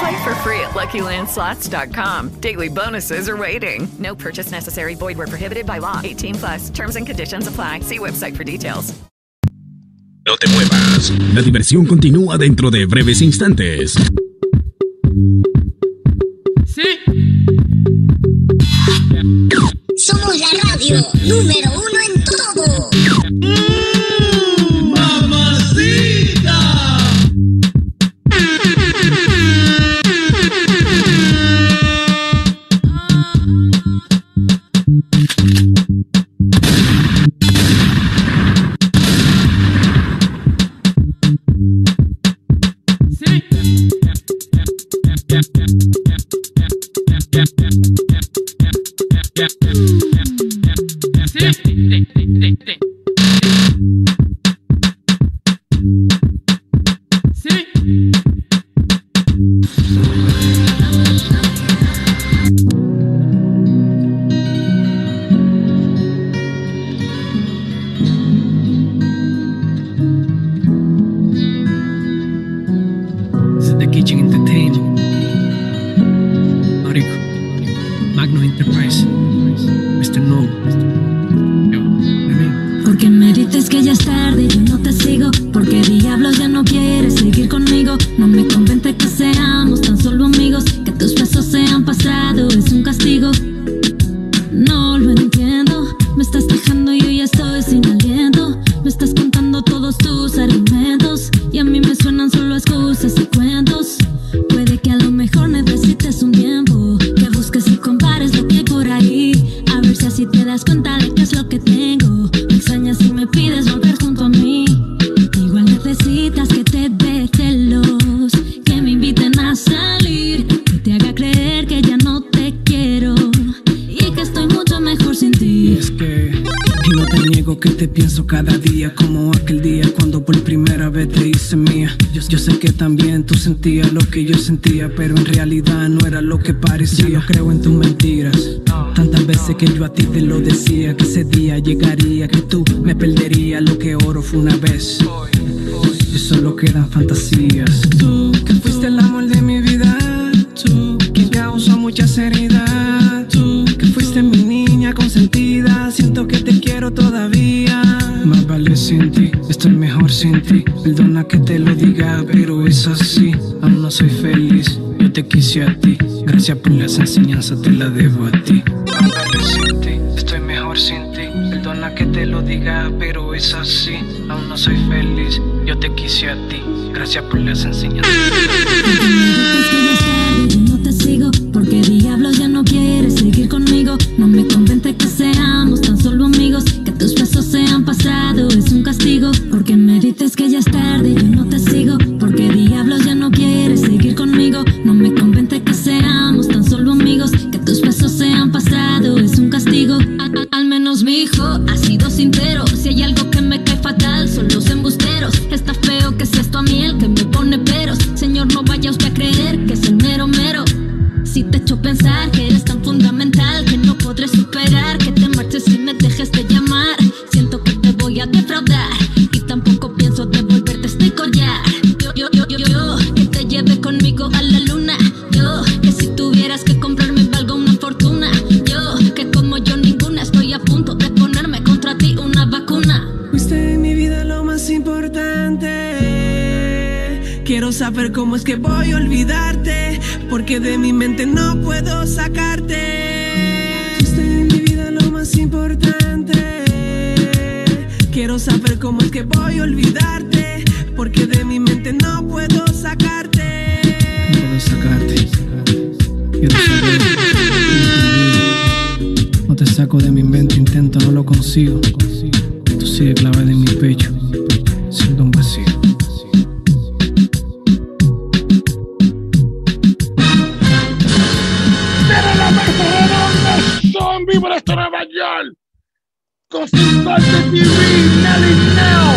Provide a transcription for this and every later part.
Play for free at LuckyLandSlots.com. Daily bonuses are waiting. No purchase necessary. Void were prohibited by law. 18 plus. Terms and conditions apply. See website for details. No te muevas. La diversión continúa dentro de breves instantes. Sí. Somos la radio número uno en todo. Lo que yo sentía, pero en realidad no era lo que parecía. No creo en tus mentiras. Tantas veces que yo a ti te lo decía que ese día llegaría, que tú me perderías lo que oro fue una vez. Y solo quedan fantasías. Tú que fuiste el amor de mi vida, tú que causó mucha seriedad, tú que fuiste mi niña consentida, siento que te quiero todavía. Más vale sin ti, estoy mejor sin ti. Perdona que te lo diga, pero es así. Yo te quise a ti. Gracias por las enseñanzas, te las debo a ti. Ti, estoy mejor sin ti. Perdona que te lo diga, pero es así. Aún no soy feliz, yo te quise a ti. Gracias por las enseñanzas. Saber cómo es que voy a olvidarte, porque de mi mente no puedo sacarte. No puedo sacarte. No te saco de mi mente, intento, no lo consigo. Tú sigues clavada en mi pecho, Con su parte TV, Nelly Neo.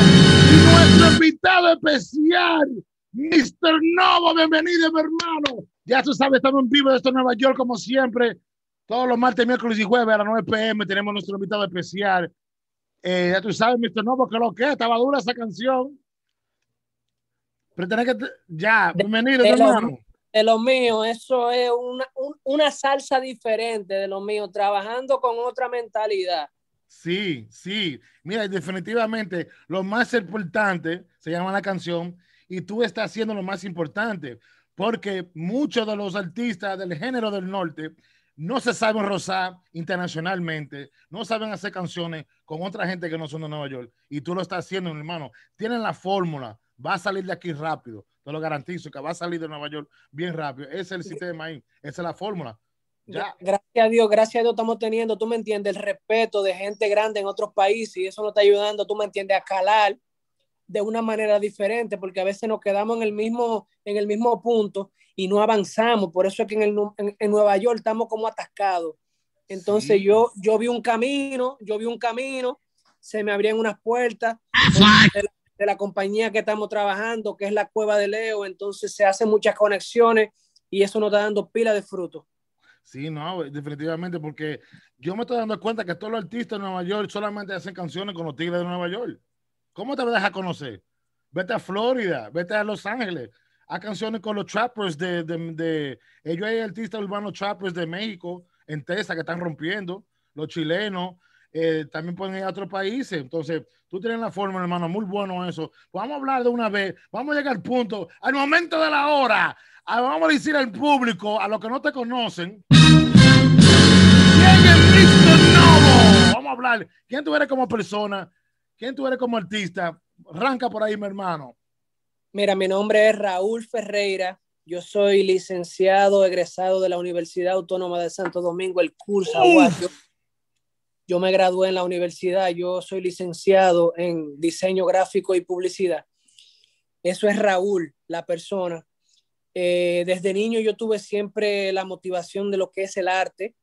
Y nuestro invitado especial, Mr. Novo. Bienvenido, mi hermano. Ya tú sabes, estamos en vivo de esto Nueva York, como siempre. Todos los martes, miércoles y jueves a las 9 pm tenemos nuestro invitado especial. Eh, ya tú sabes, Mr. Novo, que lo que estaba dura esa canción. Pero tenés que. Ya, bienvenido, mi de, lo, hermano. de lo mío, eso es una, un- una salsa diferente de lo mío, trabajando con otra mentalidad. Sí, sí. Mira, definitivamente lo más importante se llama la canción y tú estás haciendo lo más importante porque muchos de los artistas del género del norte no se saben rozar internacionalmente, no saben hacer canciones con otra gente que no son de Nueva York y tú lo estás haciendo, mi hermano. Tienen la fórmula, va a salir de aquí rápido, te lo garantizo que va a salir de Nueva York bien rápido. Ese es el sistema ahí, esa es la fórmula. Ya. Gracias a Dios, gracias a Dios estamos teniendo, tú me entiendes, el respeto de gente grande en otros países y eso nos está ayudando, tú me entiendes, a calar de una manera diferente, porque a veces nos quedamos en el mismo, en el mismo punto y no avanzamos. Por eso es que en, el, en, en Nueva York estamos como atascados. Entonces Sí. yo, yo vi un camino, yo vi un camino, se me abrían unas puertas de la, de la compañía que estamos trabajando, que es la Cueva de Leo. Entonces se hacen muchas conexiones y eso nos está dando pila de frutos. Sí, no, definitivamente, porque yo me estoy dando cuenta que todos los artistas de Nueva York solamente hacen canciones con los Tigres de Nueva York. ¿Cómo te vas a conocer? Vete a Florida, vete a Los Ángeles, haz canciones con los trappers de, de, de- ellos hay artistas urbanos trappers de México, en Texas, que están rompiendo, los chilenos, eh, también pueden ir a otros países. Entonces, tú tienes la forma, hermano, muy bueno eso. Vamos a hablar de una vez, vamos a llegar al punto, al momento de la hora. Ah, Vamos a decir al público, a los que no te conocen, ¿Quién es Mr. Novo? Vamos a hablar. ¿Quién tú eres como persona? ¿Quién tú eres como artista? Arranca por ahí, mi hermano. Mira, mi nombre es Raúl Ferreira. Yo soy licenciado egresado de la Universidad Autónoma de Santo Domingo, el curso Aguayo. Yo me gradué en la universidad. Yo soy licenciado en diseño gráfico y publicidad. Eso es Raúl, la persona. Eh, desde niño yo tuve siempre la motivación de lo que es el arte.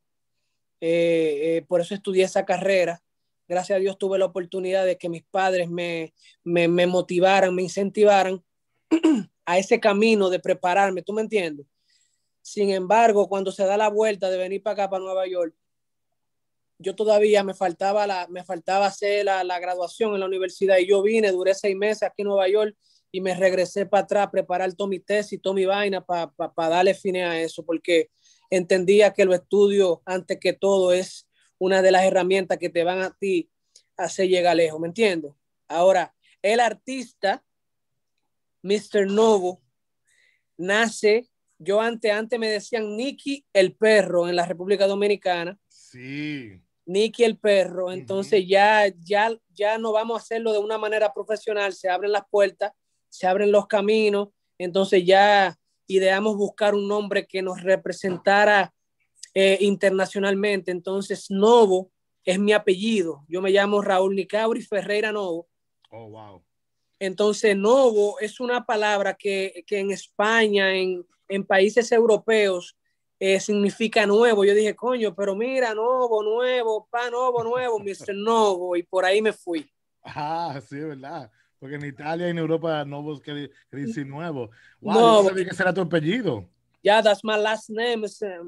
Eh, eh, por eso estudié esa carrera. Gracias a Dios tuve la oportunidad de que mis padres me, me, me motivaran, me incentivaran a ese camino de prepararme, ¿tú me entiendes? Sin embargo, cuando se da la vuelta de venir para acá, para Nueva York, yo todavía me faltaba, la, me faltaba hacer la, la graduación en la universidad y yo vine, duré seis meses aquí en Nueva York y me regresé para atrás a preparar todo mi tesis, toda mi vaina para pa, pa darle fin a eso, porque entendía que los estudios, antes que todo, es una de las herramientas que te van a ti a hacer llegar lejos, ¿me entiendes? Ahora, el artista, Mr. Novo, nace, yo antes, antes me decían Nicky el perro en la República Dominicana. Sí. Nicky el perro, entonces uh -huh. ya, ya, ya no vamos a hacerlo de una manera profesional, se abren las puertas, se abren los caminos, entonces ya ideamos buscar un nombre que nos representara eh, internacionalmente, entonces Novo es mi apellido, yo me llamo Raúl Nicauri Ferreira Novo. Oh, wow. Entonces, novo es una palabra que, que en España, en, en países europeos, eh, significa nuevo. Yo dije, coño, pero mira, nuevo, nuevo, pa, nuevo, nuevo, Mr. Novo, y por ahí me fui. Ah, sí, ¿verdad? Porque en Italia y en Europa, nuevo quiere decir nuevo. Wow, no sabía que será tu apellido. Yeah, that's my last name, Mr.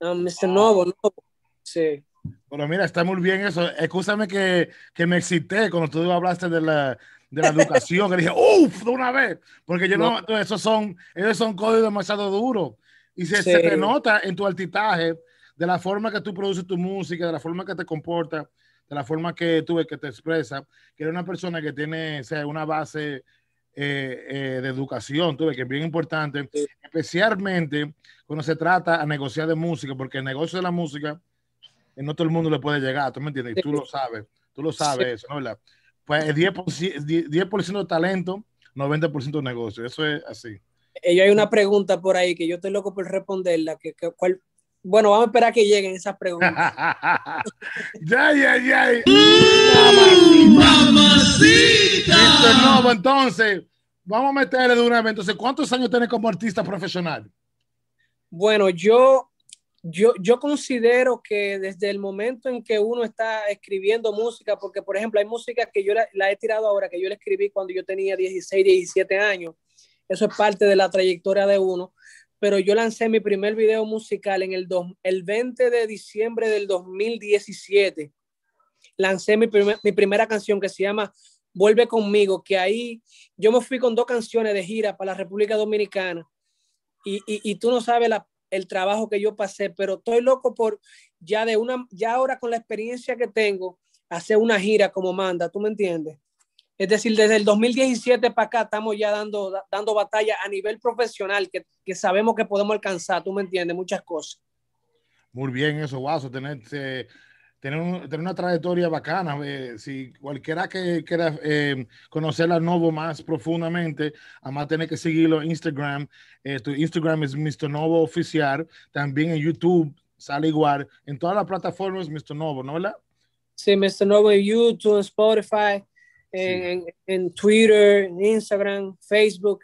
Um, Mr. Wow. Novo, Novo. Sí. Pero mira, está muy bien eso. Escúchame que, que me excité cuando tú hablaste de la, de la educación, que dije, uff, de una vez, porque yo no, no esos son, esos son códigos demasiado duros. Y se, sí. se, te nota en tu altitaje, de la forma que tú produces tu música, de la forma que te comportas, de la forma que tú que te expresas, que eres una persona que tiene o sea, una base eh, eh, de educación, tú ves, que es bien importante, sí. especialmente cuando se trata a negociar de música, porque el negocio de la música, no todo el mundo le puede llegar, ¿tú me entiendes? Y tú lo sabes, tú lo sabes, eso, ¿no? ¿verdad? pues es 10%, 10 talento, 90% negocio. Eso es así. Hay una pregunta por ahí que yo estoy loco por responderla. Que, que, ¿cuál, bueno, vamos a esperar que lleguen esas preguntas. ya, ya, ya. ¡Mamacita! nuevo, entonces, vamos a meterle de una vez. Entonces, ¿cuántos años tienes como artista profesional? Bueno, yo, yo, yo considero que desde el momento en que uno está escribiendo música, porque por ejemplo hay música que yo la, la he tirado ahora, que yo la escribí cuando yo tenía 16, 17 años, eso es parte de la trayectoria de uno, pero yo lancé mi primer video musical en el, do, el 20 de diciembre del 2017. Lancé mi, primer, mi primera canción que se llama Vuelve conmigo, que ahí yo me fui con dos canciones de gira para la República Dominicana y, y, y tú no sabes la, el trabajo que yo pasé, pero estoy loco por ya de una, ya ahora con la experiencia que tengo, hacer una gira como manda, ¿tú me entiendes? Es decir, desde el 2017 para acá estamos ya dando, dando batalla a nivel profesional, que, que sabemos que podemos alcanzar, tú me entiendes, muchas cosas. Muy bien eso, Guaso, tener, eh, tener, un, tener, una trayectoria bacana. Eh, si cualquiera que quiera eh, conocer a Novo más profundamente, además tener que seguirlo en Instagram. Eh, tu Instagram es Mr. Novo Oficial. También en YouTube sale igual. En todas las plataformas, Mr. Novo, ¿no? ¿verdad? Sí, Mr. Novo en YouTube, en Spotify en, sí. en, Twitter, en Instagram, Facebook,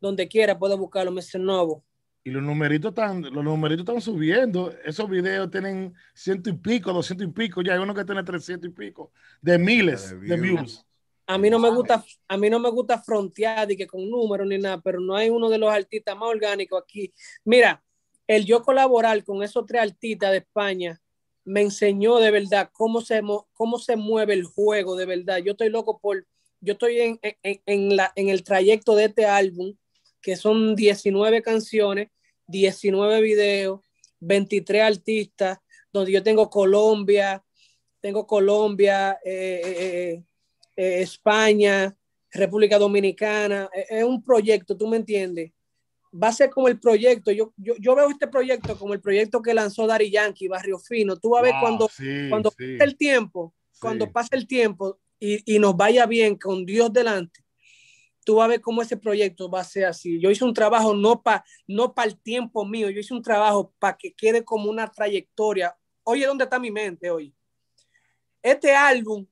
donde quiera puede buscarlo, Mr. Novo. Y los numeritos están, los numeritos están subiendo. Esos videos tienen ciento y pico, doscientos y pico. Ya hay uno que tiene trescientos y pico de miles de views. De views. A mí no me gusta, a mí no me gusta frontear y que con números ni nada, pero no hay uno de los artistas más orgánicos aquí. Mira, el yo colaborar con esos tres artistas de España me enseñó de verdad cómo se, cómo se mueve el juego, de verdad. Yo estoy loco por, yo estoy en, en, en, la, en el trayecto de este álbum, que son 19 canciones, 19 videos, 23 artistas, donde yo tengo Colombia, tengo Colombia, eh, eh, eh, España, República Dominicana. Es un proyecto, ¿tú me entiendes? Va a ser como el proyecto. Yo, yo, yo, veo este proyecto como el proyecto que lanzó Dari Yankee, Barrio Fino. Tú vas a ver wow, cuando, sí, cuando sí. pase el tiempo, sí. cuando pase el tiempo y, y, nos vaya bien con Dios delante, tú vas a ver cómo ese proyecto va a ser así. Yo hice un trabajo no para no pa el tiempo mío, yo hice un trabajo para que quede como una trayectoria. Oye, ¿dónde está mi mente hoy? Este álbum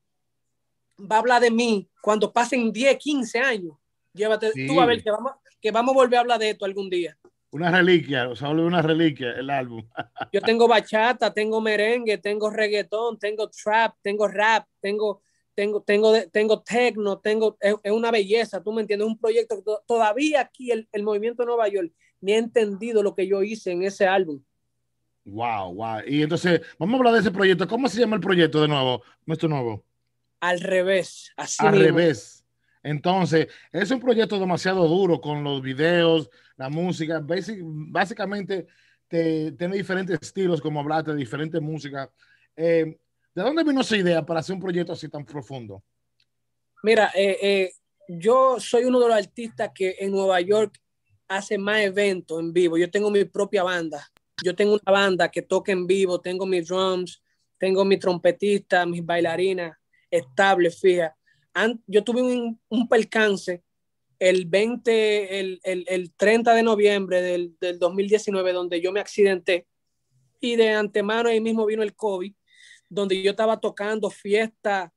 va a hablar de mí cuando pasen 10, 15 años. Llévate, tú a ver que vamos, que vamos a volver a hablar de esto algún día. Una reliquia, o sea, una reliquia el álbum. Yo tengo bachata, tengo merengue, tengo reggaetón, tengo trap, tengo rap, tengo, tengo, tengo, tengo techno, tengo, es, es una belleza, tú me entiendes, un proyecto que to, todavía aquí el, el movimiento de Nueva York ni ha entendido lo que yo hice en ese álbum. Wow, wow. Y entonces, vamos a hablar de ese proyecto. ¿Cómo se llama el proyecto de nuevo? Nuestro nuevo. Al revés. Así Al mismo. revés. Entonces, es un proyecto demasiado duro con los videos, la música. Básicamente, te, tiene diferentes estilos, como hablaste, diferentes músicas. Eh, ¿De dónde vino esa idea para hacer un proyecto así tan profundo? Mira, eh, eh, yo soy uno de los artistas que en Nueva York hace más eventos en vivo. Yo tengo mi propia banda. Yo tengo una banda que toca en vivo, tengo mis drums, tengo mi trompetista, mis bailarinas estables, fija yo tuve un, un, percance el 20, el, el, el 30 de noviembre del, del, 2019, donde yo me accidenté. Y de antemano ahí mismo vino el COVID, donde yo estaba tocando fiesta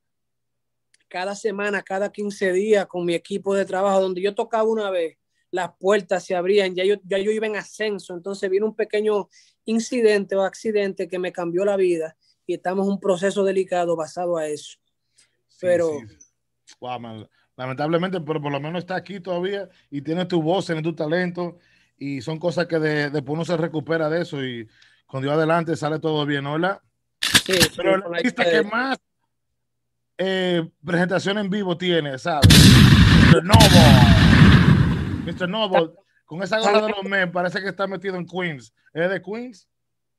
cada semana, cada 15 días con mi equipo de trabajo, donde yo tocaba una vez, las puertas se abrían, ya yo, ya yo iba en ascenso, entonces vino un pequeño incidente o accidente que me cambió la vida y estamos en un proceso delicado basado a eso. Pero... Sí, sí wow, man. lamentablemente, pero por lo menos está aquí todavía y tiene tu voz, tiene tu talento y son cosas que de, después uno se recupera de eso y con Dios adelante sale todo bien. ¿verdad? Sí, pero el artista que más eh, presentación en vivo tiene, ¿sabes? Mr. Noble. Mr. Noble, con esa gorra de los men, parece que está metido en Queens. ¿Es de Queens?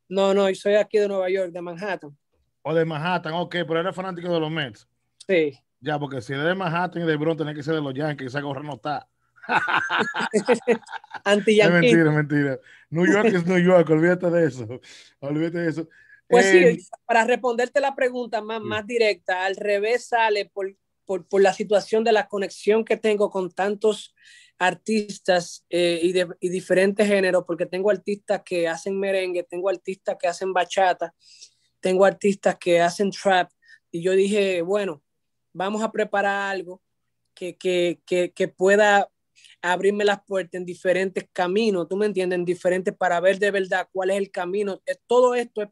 No, no, soy aquí de Nueva York, de Manhattan. O de Manhattan, ok, pero eres fanático de los Mets. Sí. Ya, porque si es de Manhattan y de Bronx, tiene que ser de los Yankees, esa gorra no está. Anti Es mentira, mentira. New York es New York, olvídate de eso. Olvídate de eso. Pues eh, sí, para responderte la pregunta más, sí. más directa, al revés sale por, por, por la situación de la conexión que tengo con tantos artistas eh, y, de, y diferentes géneros, porque tengo artistas que hacen merengue, tengo artistas que hacen bachata, tengo artistas que hacen trap, y yo dije, bueno, vamos a preparar algo que, que, que, que pueda abrirme las puertas en diferentes caminos, tú me entiendes, en diferentes para ver de verdad cuál es el camino. Eh, Todo esto es,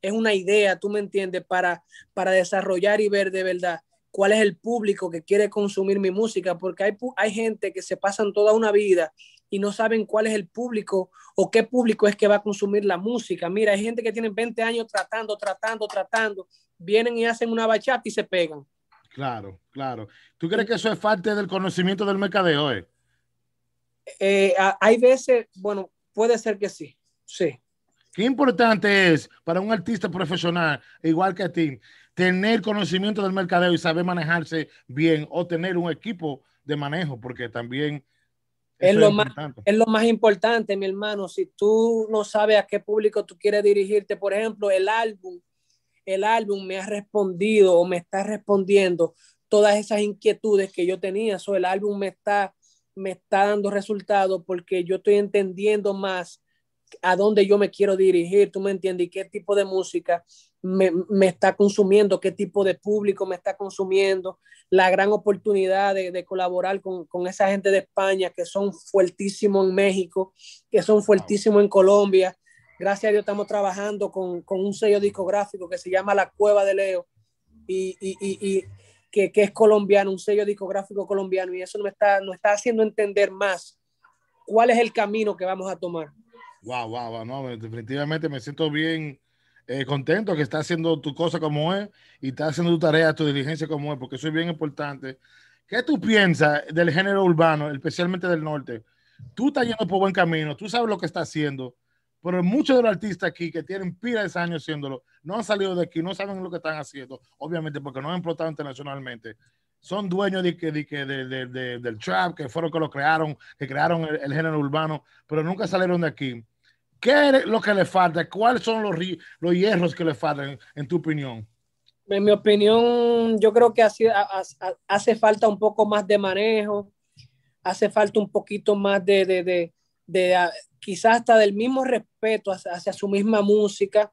es una idea, tú me entiendes, para, para desarrollar y ver de verdad cuál es el público que quiere consumir mi música, porque hay, hay gente que se pasan toda una vida y no saben cuál es el público o qué público es que va a consumir la música. Mira, hay gente que tiene 20 años tratando, tratando, tratando, vienen y hacen una bachata y se pegan. Claro, claro. ¿Tú crees que eso es parte del conocimiento del mercadeo? Eh? Eh, hay veces, bueno, puede ser que sí, sí. Qué importante es para un artista profesional, igual que a ti, tener conocimiento del mercadeo y saber manejarse bien o tener un equipo de manejo, porque también Es lo, es más, es lo más importante, mi hermano. Si tú no sabes a qué público tú quieres dirigirte, por ejemplo, el álbum, el álbum me ha respondido o me está respondiendo todas esas inquietudes que yo tenía. So, el álbum me está, me está dando resultados porque yo estoy entendiendo más a dónde yo me quiero dirigir, tú me entiendes, y qué tipo de música me, me está consumiendo, qué tipo de público me está consumiendo, la gran oportunidad de, de colaborar con, con, esa gente de España que son fuertísimos en México, que son fuertísimos en Colombia. Gracias a Dios estamos trabajando con, con un sello discográfico que se llama La Cueva de Leo y, y, y, y que, que, es colombiano, un sello discográfico colombiano, y eso nos está, nos está haciendo entender más cuál es el camino que vamos a tomar. Wow, wow, wow, no, definitivamente me siento bien eh, contento que estás haciendo tu cosa como es y estás haciendo tu tarea, tu diligencia como es, porque eso es bien importante. ¿Qué tú piensas del género urbano, especialmente del norte? Tú estás yendo por buen camino, tú sabes lo que estás haciendo, pero muchos de los artistas aquí que tienen pilas de años haciéndolo, no han salido de aquí, no saben lo que están haciendo, obviamente porque no han explotado internacionalmente. Son dueños de, de, de, de, de del trap, que fueron que lo crearon, que crearon el, género urbano, pero nunca salieron de aquí. ¿Qué es lo que le falta? ¿Cuáles son los, los hierros que le faltan, en tu opinión? En mi opinión, yo creo que hace, hace falta un poco más de manejo, hace falta un poquito más de quizás hasta del mismo respeto hacia, su misma música.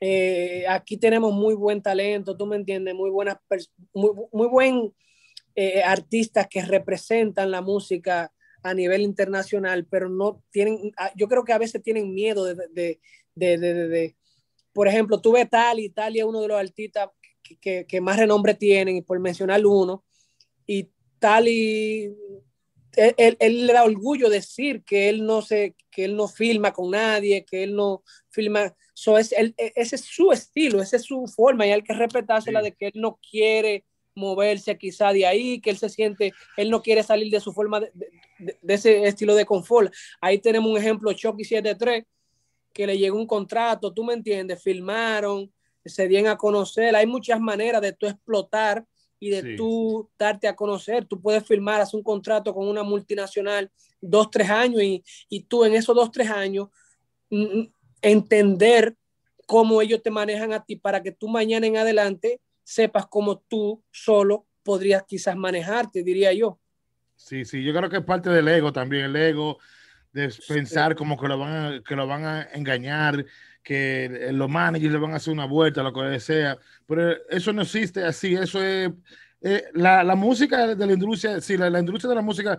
Eh, aquí tenemos muy buen talento, tú me entiendes, muy buenas, muy, muy buen eh, artistas que representan la música a nivel internacional, pero no tienen, yo creo que a veces tienen miedo de, de, de, de, por ejemplo, tú ves Tali, Italia es uno de los artistas que, que, que, más renombre tienen, y por mencionar uno, y Tali, él, él, él, le da orgullo decir que él no se, que él no filma con nadie, que él no filma, so es, él, ese es su estilo, esa es su forma, y hay que respetársela sí. de que él no quiere moverse quizá de ahí, que él se siente, él no quiere salir de su forma de, de, de ese estilo de confort. Ahí tenemos un ejemplo, Chucky 73, que le llegó un contrato, tú me entiendes, filmaron, se dieron a conocer, hay muchas maneras de tú explotar y de sí. tú darte a conocer, tú puedes filmar, hacer un contrato con una multinacional dos, tres años y, y tú en esos dos, tres años entender cómo ellos te manejan a ti para que tú mañana en adelante sepas cómo tú solo podrías quizás manejarte, diría yo. Sí, sí, yo creo que es parte del ego también, el ego de pensar como que lo van a, que lo van a engañar, que los managers le van a hacer una vuelta, lo que sea, pero eso no existe así, eso es, eh, la, la, música de la industria, sí, la, la industria de la música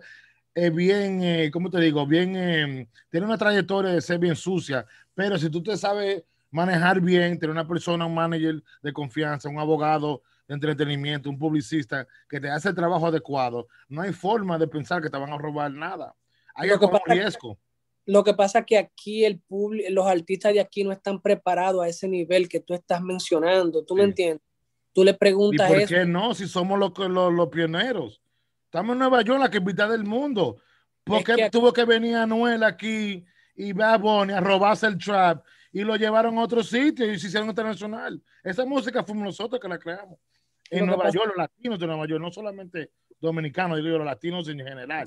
es bien, eh, ¿cómo te digo? Bien, eh, tiene una trayectoria de ser bien sucia, pero si tú te sabes manejar bien, tener una persona, un manager de confianza, un abogado de entretenimiento, un publicista que te hace el trabajo adecuado, no hay forma de pensar que te van a robar nada. Hay pasa, riesgo. Lo que pasa es que aquí el los artistas de aquí no están preparados a ese nivel que tú estás mencionando, ¿tú sí. me entiendes? Tú le preguntas ¿Y por eso. qué no? Si somos los, los, los pioneros. Estamos en Nueva York, la capital del mundo. ¿Por qué es que... tuvo que venir Anuel aquí y Bad Bunny a robarse el trap y lo llevaron a otro sitio y se hicieron internacional? Esa música fuimos nosotros que la creamos. En Nueva. York, los latinos de Nueva York, no solamente dominicanos, digo yo, los latinos en general.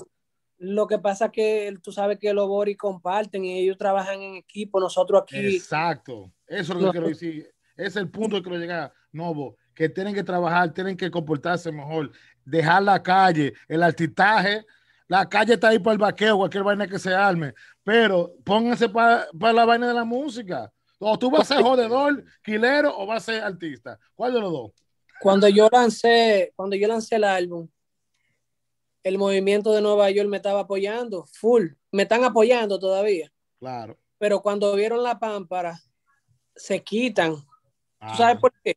Lo que pasa es que tú sabes que los Boris comparten y ellos trabajan en equipo, nosotros aquí. Exacto, eso es lo que quiero decir. Es el punto que quiero llegar, Novo, que tienen que trabajar, tienen que comportarse mejor, dejar la calle, el artistaje, la calle está ahí para el vaqueo, cualquier vaina que se arme, pero pónganse para la vaina de la música. O tú vas a ser jodedor, quilero o vas a ser artista. ¿Cuál de los dos? Cuando yo lancé, cuando yo lancé el álbum, el movimiento de Nueva York me estaba apoyando, full. Me están apoyando todavía. Claro. Pero cuando vieron la pámpara, se quitan. ¿Tú sabes por qué?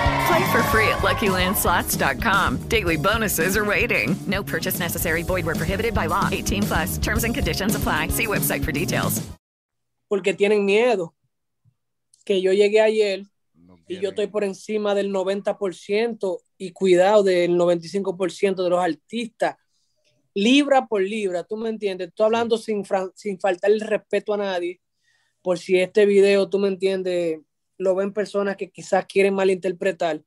Play for free at LuckyLandSlots.com. Daily bonuses are waiting. No purchase necessary. Void were prohibited by law. 18 plus. Terms and conditions apply. See website for details. Porque tienen miedo. Que yo llegué ayer y yo estoy por encima del 90% y cuidado del 95% de los artistas. Libra por libra, tú me entiendes. Estoy hablando sin, sin faltar el respeto a nadie. Por si este video, tú me entiendes, lo ven personas que quizás quieren malinterpretar.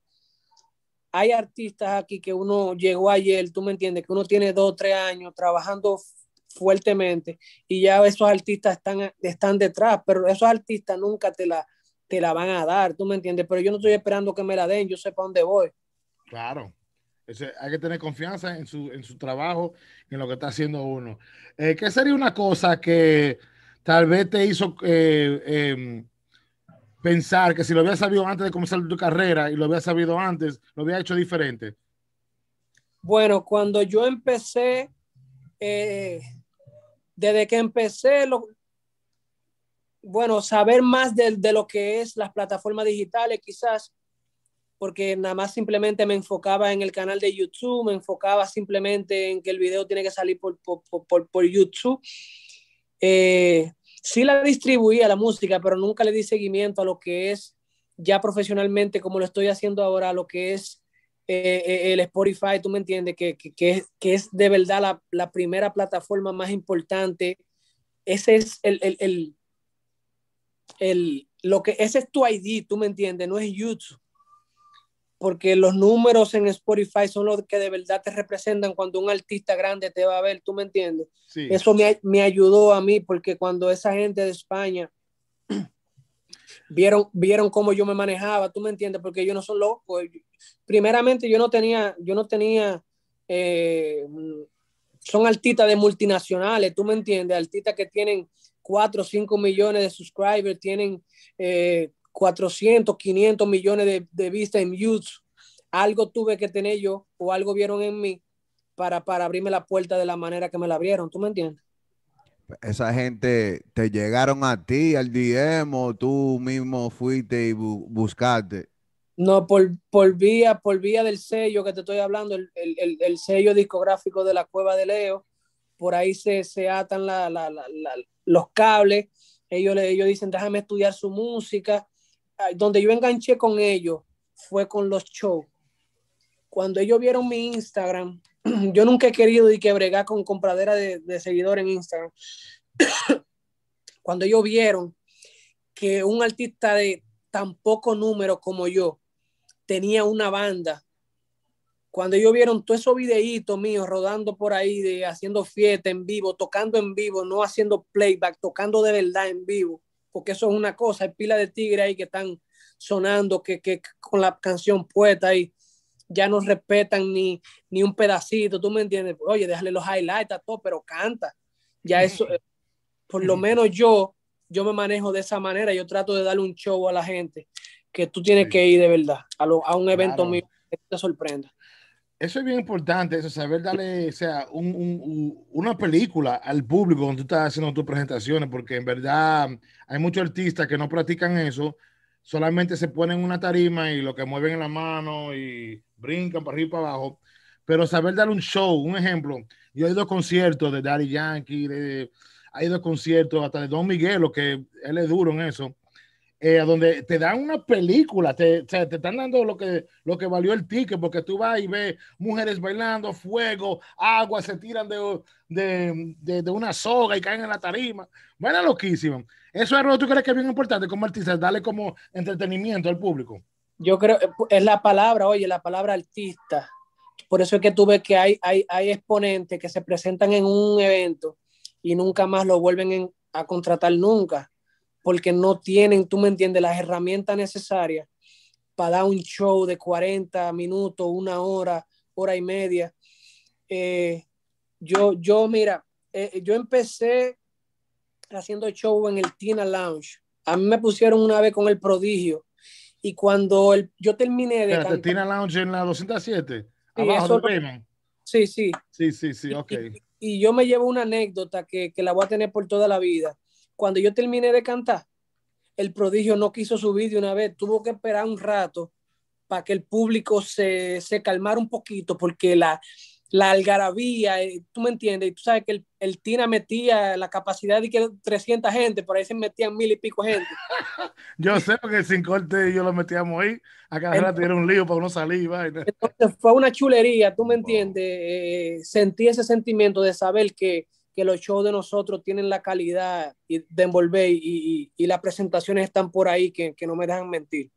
Hay artistas aquí que uno llegó ayer, tú me entiendes, que uno tiene dos tres años trabajando fuertemente y ya esos artistas están, están detrás, pero esos artistas nunca te la, te la van a dar, tú me entiendes, pero yo no estoy esperando que me la den, yo sé para dónde voy. Claro. Hay que tener confianza en su, en su trabajo, en lo que está haciendo uno. Eh, ¿Qué sería una cosa que tal vez te hizo eh, eh, pensar que si lo había sabido antes de comenzar tu carrera y lo había sabido antes, lo había hecho diferente? Bueno, cuando yo empecé, eh, desde que empecé, lo, bueno, saber más de, de, lo que es las plataformas digitales, quizás, porque nada más simplemente me enfocaba en el canal de YouTube, me enfocaba simplemente en que el video tiene que salir por, por, por, por YouTube. Eh, sí la distribuía la música, pero nunca le di seguimiento a lo que es ya profesionalmente, como lo estoy haciendo ahora, lo que es eh, el Spotify, tú me entiendes, que, que, que, es, que es de verdad la, la, primera plataforma más importante. Ese es el, el, el, el, lo que, ese es tu ID, tú me entiendes, no es YouTube. Porque los números en Spotify son los que de verdad te representan cuando un artista grande te va a ver, tú me entiendes. Sí. Eso me, me ayudó a mí porque cuando esa gente de España vieron, vieron cómo yo me manejaba, tú me entiendes, porque ellos no son locos. Primeramente, yo no tenía, yo no tenía, eh, son artistas de multinacionales, tú me entiendes, artistas que tienen 4 o 5 millones de subscribers, tienen eh, 400, 500 millones de, de vistas en YouTube. Algo tuve que tener yo o algo vieron en mí para, para abrirme la puerta de la manera que me la abrieron, ¿tú me entiendes? esa gente te llegaron a ti al DM o tú mismo fuiste y bu buscaste? No, por, por, vía, por vía del sello que te estoy hablando, el, el, el sello discográfico de la Cueva de Leo, por ahí se, se atan la, la, la, los cables, ellos, ellos dicen, déjame estudiar su música. Donde yo enganché con ellos fue con los shows. Cuando ellos vieron mi Instagram, yo nunca he querido y que bregar con compradera de, de seguidores en Instagram. Cuando ellos vieron que un artista de tan poco número como yo tenía una banda, cuando ellos vieron todos esos videitos míos rodando por ahí, de haciendo fiesta en vivo, tocando en vivo, no haciendo playback, tocando de verdad en vivo, porque eso es una cosa, hay pila de tigres ahí que están sonando, que, que con la canción puesta ahí ya no respetan ni, ni un pedacito, tú me entiendes, oye, déjale los highlights a todo, pero canta. Ya eso, por lo menos yo, yo me manejo de esa manera, yo trato de darle un show a la gente que tú tienes que ir de verdad, a, lo, a un evento Claro. mío que te sorprenda. Eso es bien importante, eso, saber darle, o sea, un, un- un- una película al público cuando tú estás haciendo tus presentaciones, porque en verdad hay muchos artistas que no practican eso, solamente se ponen una tarima y lo que mueven en la mano y brincan para arriba y para abajo, pero saber dar un show, un ejemplo, yo he ido a conciertos de Daddy Yankee, de, he ido a conciertos hasta de Don Miguel, lo que él es duro en eso, eh, donde te dan una película, te, te están dando lo que, lo que valió el ticket, porque tú vas y ves mujeres bailando, fuego, agua, se tiran de, de, de- una soga y caen en la tarima. Bueno, loquísimo. Eso es algo que tú crees que es bien importante como artista, darle como entretenimiento al público. Yo creo, eh, es la palabra, oye, la palabra artista. Por eso es que tú ves que hay, hay, hay exponentes que se presentan en un evento y nunca más lo vuelven en- a contratar nunca, porque no tienen, tú me entiendes, las herramientas necesarias para dar un show de 40 minutos, una hora, hora y media. Eh, yo, yo, mira, eh, yo empecé haciendo show en el Tina Lounge. A mí me pusieron una vez con el prodigio y cuando el- yo terminé de cantar- Tina Lounge en la 207, Sí, abajo eso de. Sí, sí. Sí, sí, sí, ok. Y yo me llevo una anécdota que, que la voy a tener por toda la vida. Cuando yo terminé de cantar, el prodigio no quiso subir de una vez, tuvo que esperar un rato para que el público se, se calmara un poquito, porque la, la algarabía, eh, tú me entiendes, y tú sabes que el, el Tina metía la capacidad de que 300 gente, por ahí se metían mil y pico gente. Yo sé porque sin corte yo lo metíamos ahí, a cada rato era un lío para uno salir y vaina. Entonces fue una chulería, tú me entiendes, Eh, sentí ese sentimiento de saber que, que los shows de nosotros tienen la calidad de envolver y, y- y las presentaciones están por ahí que, que no me dejan mentir.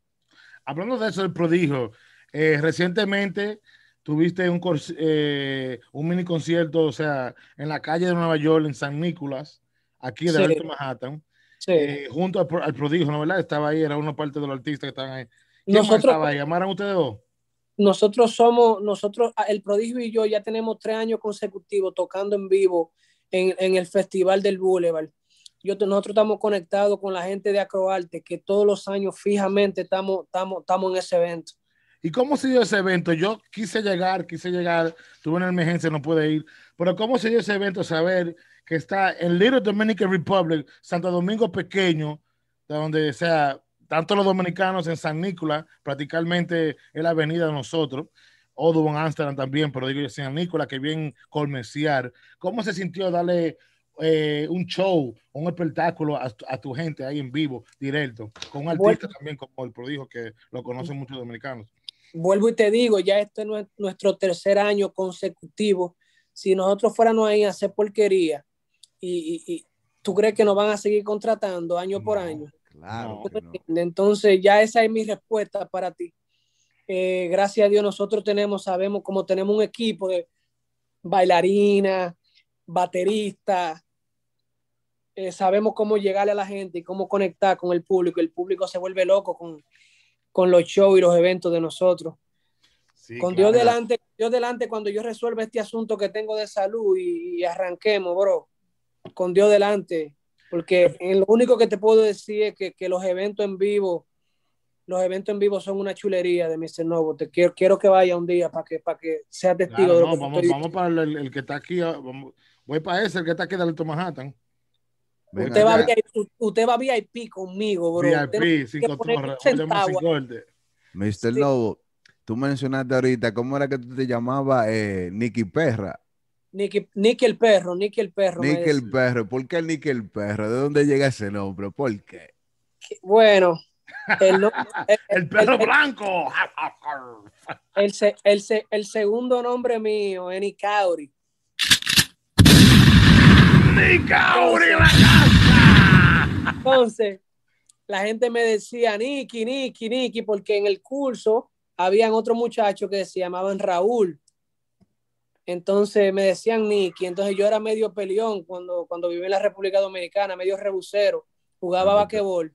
Hablando de eso del prodigio, eh, recientemente tuviste un, eh, un mini concierto, o sea, en la calle de Nueva York, en San Nicolás, aquí de Sí. Alto Manhattan, Sí. eh, junto al, al prodigio, ¿no verdad? Estaba ahí, era una parte de los artistas que estaban ahí. ¿Quién más Nosotros- estaba ahí? ¿Llamaron ustedes dos? Nosotros somos, nosotros, ah, el prodigio y yo ya tenemos tres años consecutivos tocando en vivo en, en el Festival del Boulevard. Yo, nosotros estamos conectados con la gente de Acroarte, que todos los años fijamente estamos, estamos, estamos en ese evento. ¿Y cómo se dio ese evento? Yo quise llegar, quise llegar, tuve una emergencia, no pude ir, pero ¿cómo se dio ese evento? Saber que está en Little Dominican Republic, Santo Domingo Pequeño, de donde sea, tanto los dominicanos en San Nicolás, prácticamente es la avenida de nosotros, Audubon, Amsterdam también, pero digo yo San Nicolás, que bien comerciar. ¿Cómo se sintió darle eh, un show, un espectáculo a, tu- a tu gente ahí en vivo, directo, con un artista también como el prodigio que lo conocen muchos dominicanos? vuelvo y te digo, ya este no es nuestro tercer año consecutivo. Si nosotros fuéramos ahí a hacer porquería y, y- y tú crees que nos van a seguir contratando año por año. Claro. Entonces ya esa es mi respuesta para ti. Eh, gracias a Dios nosotros tenemos, sabemos, como tenemos un equipo de bailarinas, bateristas, eh, sabemos cómo llegarle a la gente y cómo conectar con el público. El público se vuelve loco con, con los shows y los eventos de nosotros. con Dios delante, Dios delante, cuando yo resuelva este asunto que tengo de salud y, y arranquemos, bro, con Dios delante, porque en lo único que te puedo decir es que, que los eventos en vivo, los eventos en vivo son una chulería de Mr. Novo. Te quiero, quiero que vaya un día para que, para que sea testigo Claro, de lo no, que vamos, estoy vamos para el, que está aquí. ah, vamos- voy para ese, el que está aquí de Alto Manhattan. Venga Usted va. VIP, usted va VIP conmigo, bro. VIP, centavo. corte. Mr. Lobo, tú mencionaste ahorita, ¿cómo era que tú te llamabas eh, Nicky Perra? Nicky, Nicky el perro, Nicky el perro. Nicky el. Perro. ¿Por qué Nicky el Perro? ¿De dónde llega ese nombre? ¿Por qué? Bueno, el, el- El perro blanco. el se- el se- el segundo nombre mío es Nicauri. Nicauri la casa. Entonces, la gente me decía Nicky, Nicky, Nicky, porque en el curso habían otros muchachos que se llamaban Raúl. Entonces me decían Nicky. Entonces yo era medio peleón cuando, cuando viví en la República Dominicana, medio rebusero. Jugaba basquetbol.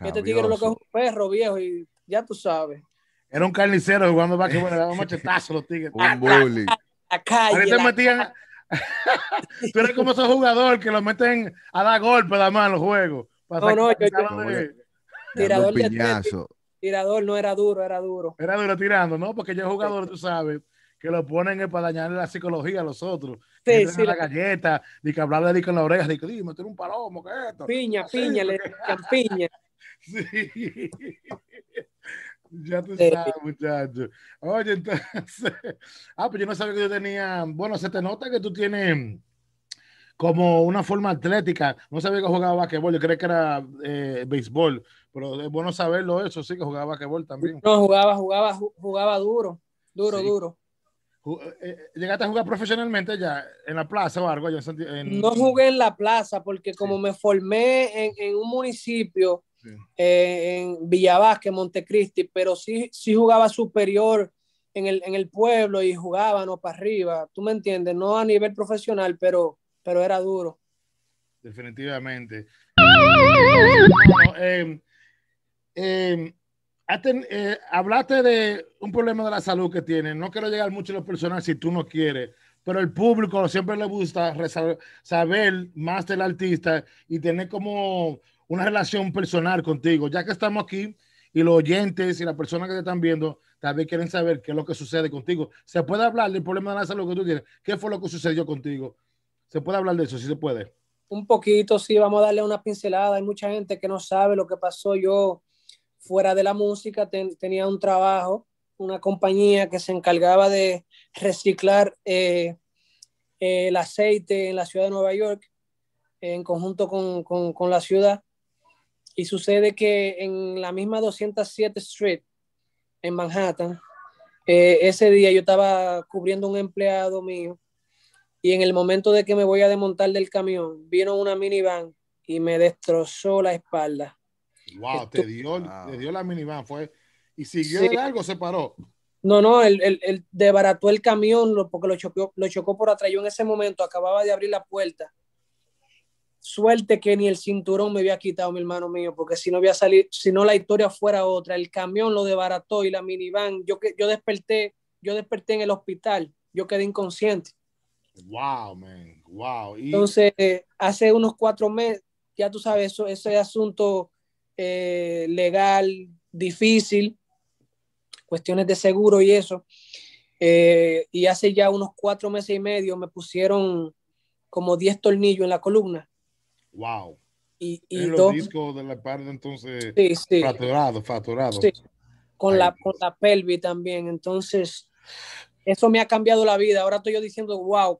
Este tigre lo que es un perro viejo y ya tú sabes. Era un carnicero jugando basquetbol, le daba machetazos los tigres. Un bully. La calle. Ahí te la- metían. Tú eres como esos jugadores que lo meten a dar golpes además en los juegos. Para No, no, yo- sacarlo yo- de- tirador de piñazo. tirador no era duro, era duro. Era duro tirando, ¿no? Porque yo jugador, tú sabes, que lo ponen para dañarle la psicología a los otros. Sí, la la- galleta, y que hablarle di con la oreja, di que dime, tú eres un palomo, ¿qué es esto? Piña, piña, le piña. Sí. Ya tú sabes, muchacho. Oye, entonces. Ah, pues yo no sabía que yo tenía. Bueno, se te nota que tú tienes como una forma atlética. No sabía que jugaba basquetbol. Yo creía que era eh, béisbol. Pero es bueno saberlo, eso sí, que jugaba basquetbol también. No, jugaba, jugaba, ju- jugaba duro, duro, Sí. duro. Ju- eh, ¿Llegaste a jugar profesionalmente ya en la plaza o algo? en- No jugué en la plaza porque como me formé en, en un municipio, eh, en Villavasque, Montecristi, pero sí, sí jugaba superior en el, en el pueblo y jugaba no para arriba. ¿Tú me entiendes? No a nivel profesional, pero, pero era duro. Definitivamente. Bueno, eh, eh, ten- eh, hablaste de un problema de la salud que tienen. No quiero llegar mucho a lo personal si tú no quieres, pero el público siempre le gusta saber más del artista y tener como una relación personal contigo. Ya que estamos aquí y los oyentes y las personas que te están viendo también quieren saber qué es lo que sucede contigo. ¿Se puede hablar del problema de la salud que tú tienes? ¿Qué fue lo que sucedió contigo? ¿Se puede hablar de eso? Sí se puede. Un poquito, sí, vamos a darle una pincelada. Hay mucha gente que no sabe lo que pasó. Yo, fuera de la música, ten- tenía un trabajo, una compañía que se encargaba de reciclar eh, el aceite en la ciudad de Nueva York, en conjunto con, con- con la ciudad. Y sucede que en la misma 207 Street, en Manhattan, eh, ese día yo estaba cubriendo un empleado mío y en el momento de que me voy a desmontar del camión, vino una minivan y me destrozó la espalda. Wow, te dio, te dio la minivan, fue. Y siguió Sí. de largo, se paró. No, no, él, él, él desbarató el camión lo- porque lo chocó, lo chocó por atrás. Yo en ese momento acababa de abrir la puerta. Suerte que ni el cinturón me había quitado mi hermano mío, porque si no había salido, si no la historia fuera otra. El camión lo desbarató y la minivan, yo, que- yo desperté, yo desperté en el hospital, yo quedé inconsciente. Wow, man. Wow. Y, Entonces, hace unos cuatro meses, ya tú sabes, eso, ese asunto eh, legal, difícil, cuestiones de seguro y eso. Eh, y hace ya unos cuatro meses y medio me pusieron como 10 tornillos en la columna. Wow. Y, y En los dos, discos de la espalda, entonces, Sí, sí. fracturado, fracturado. Sí, con, la, con la pelvis también. Entonces, eso me ha cambiado la vida. Ahora estoy yo diciendo, wow,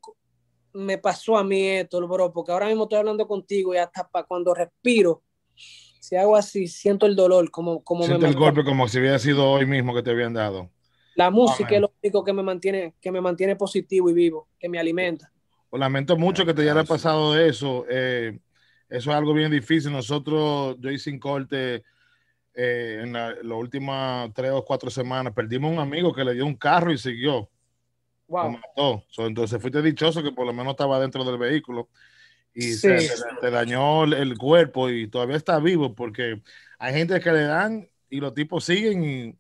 me pasó a mí esto, bro, porque ahora mismo estoy hablando contigo y hasta para cuando respiro, si hago así, siento el dolor, como, como me Siente el golpe como si hubiera sido hoy mismo que te habían dado. La música Amén. es lo único que me mantiene, que me mantiene positivo y vivo, que me alimenta. Pues lamento mucho que te haya pasado eso. eh, eso es algo bien difícil. Nosotros, yo hice sin corte eh, en la- las últimas tres o cuatro semanas. Perdimos un amigo que le dio un carro y siguió. Lo Wow. mató. So, entonces fuiste dichoso que por lo menos estaba dentro del vehículo y Sí. se- te dañó el, el cuerpo y todavía está vivo porque hay gente que le dan y los tipos siguen y,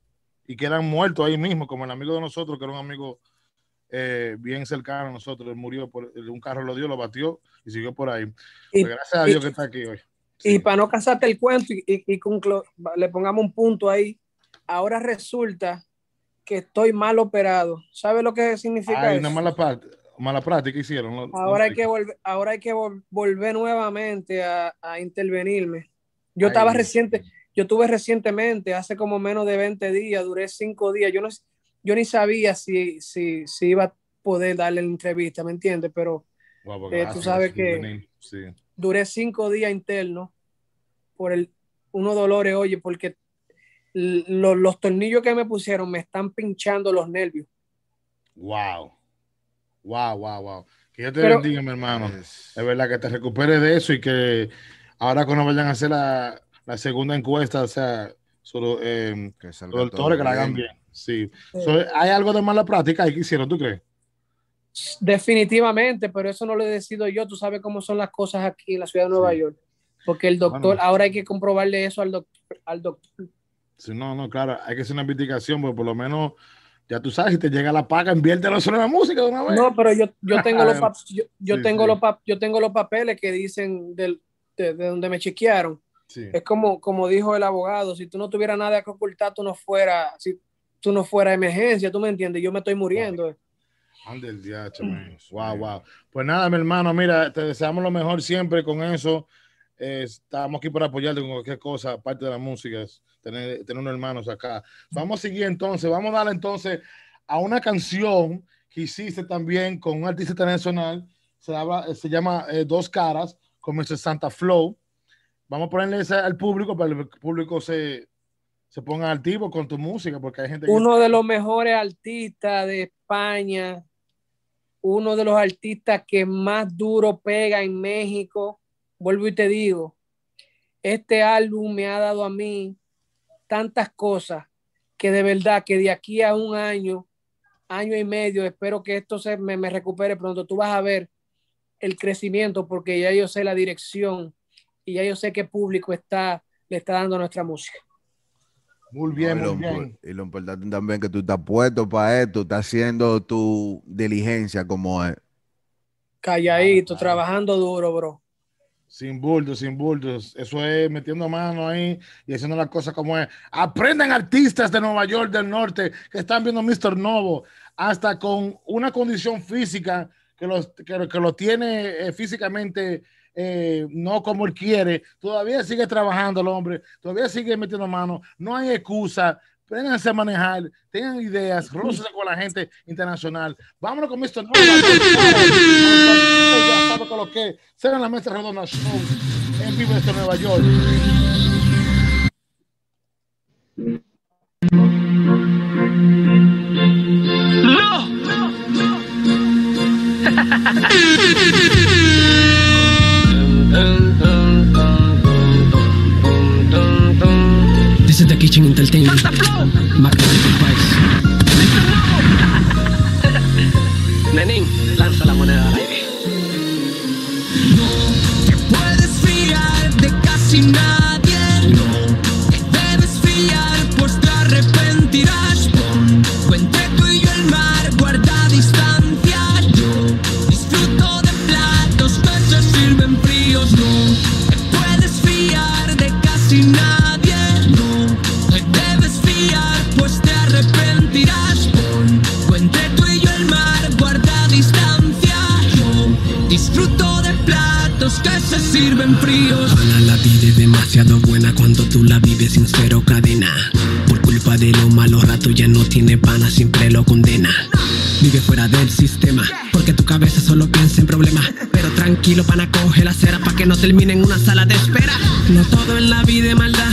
y quedan muertos ahí mismo, como el amigo de nosotros, que era un amigo eh, bien cercano a nosotros. Él murió, por, un carro lo dio, lo batió y siguió por ahí. Y- Pues gracias a y- Dios que está aquí hoy. Y para no casarte el cuento y, y- y conclu- le pongamos un punto ahí, ahora resulta que estoy mal operado. ¿Sabe lo que significa Hay eso? una mala, parte, mala práctica hicieron. Ahora lo- hay que volver, ahora hay que vol- volver nuevamente a, a intervenirme. Yo Ay, estaba reciente, yo tuve recientemente, hace como menos de 20 días, duré cinco días. Yo no, yo ni sabía si, si, si iba a poder darle la entrevista, ¿me entiendes? Pero eh, tú sabes que. Sí. duré cinco días internos por el, unos dolores, oye, porque lo- los tornillos que me pusieron me están pinchando los nervios. Wow. Wow, wow, wow. Que Dios te Pero- bendiga, mi hermano. Es verdad que te recuperes de eso y que ahora cuando vayan a hacer la, la segunda encuesta, o sea, solo, eh, todo doctores que la hagan bien. Sí. Sí. So, ¿Hay algo de mala práctica ahí que hicieron, tú crees? Definitivamente, pero eso no lo decido yo. Tú sabes cómo son las cosas aquí en la ciudad de Nueva York. Porque el doctor, Bueno. ahora hay que comprobarle eso al doctor. Al doctor. Sí, no, no, claro, hay que hacer una investigación, porque por lo menos, ya tú sabes, si te llega la paga, inviértelo solo en la música de una vez. No, pero yo, yo tengo los pap- yo, yo Sí, tengo los pap- yo tengo los papeles que dicen del, de, de donde me chequearon. Sí. Es como, como dijo el abogado, si tú no tuvieras nada que ocultar, tú no fuera, si tú no fuera emergencia, tú me entiendes, yo me estoy muriendo. Ande el diacho, man. Wow, wow. Pues nada, mi hermano, mira, te deseamos lo mejor siempre con eso. Eh, estamos aquí para apoyarte con cualquier cosa, aparte de la música, tener, tener unos hermanos acá. Vamos a seguir entonces, vamos a darle entonces a una canción que hiciste también con un artista internacional, se, habla, se llama eh, Dos Caras, con Mr. Santa Flow. Vamos a ponerle esa al público para que el público se, se ponga activo con tu música, porque hay gente que... Uno de los mejores artistas de España, uno de los artistas que más duro pega en México. Vuelvo y te digo, este álbum me ha dado a mí tantas cosas que de verdad que de aquí a un año, año y medio, espero que esto se me, me recupere pronto. Tú vas a ver el crecimiento porque ya yo sé la dirección y ya yo sé qué público está, le está dando nuestra música. Muy bien, No, y, muy lo, bien. y lo importante también que tú estás puesto para esto, estás haciendo tu diligencia como es. Calladito, trabajando duro, bro. Sin bultos, sin bultos. Eso es metiendo mano ahí y haciendo las cosas como es. Aprendan artistas de Nueva York del Norte que están viendo Mr. Novo, hasta con una condición física que, los, que, que lo tiene eh, físicamente eh, no como él quiere. Todavía sigue trabajando el hombre, todavía sigue metiendo mano. No hay excusa. Prénganse a manejar, tengan ideas, rócense con la gente internacional. Vámonos con Mr. Novo. Ya con lo que será la mesa redonda show en vivo desde Nueva York. This is the kitchen entertainment. Marketing Price. Nenín, lanza la moneda al aire. te puedes fiar de casi nadie. Sirven la vida es demasiado buena cuando tú la vives sin cero cadena. Por culpa de los malos ratos ya no tiene pana, siempre lo condena. Vive fuera del sistema, porque tu cabeza solo piensa en problemas. Pero tranquilo, pana, coge la cera para que no termine en una sala de espera. No todo en la vida es maldad,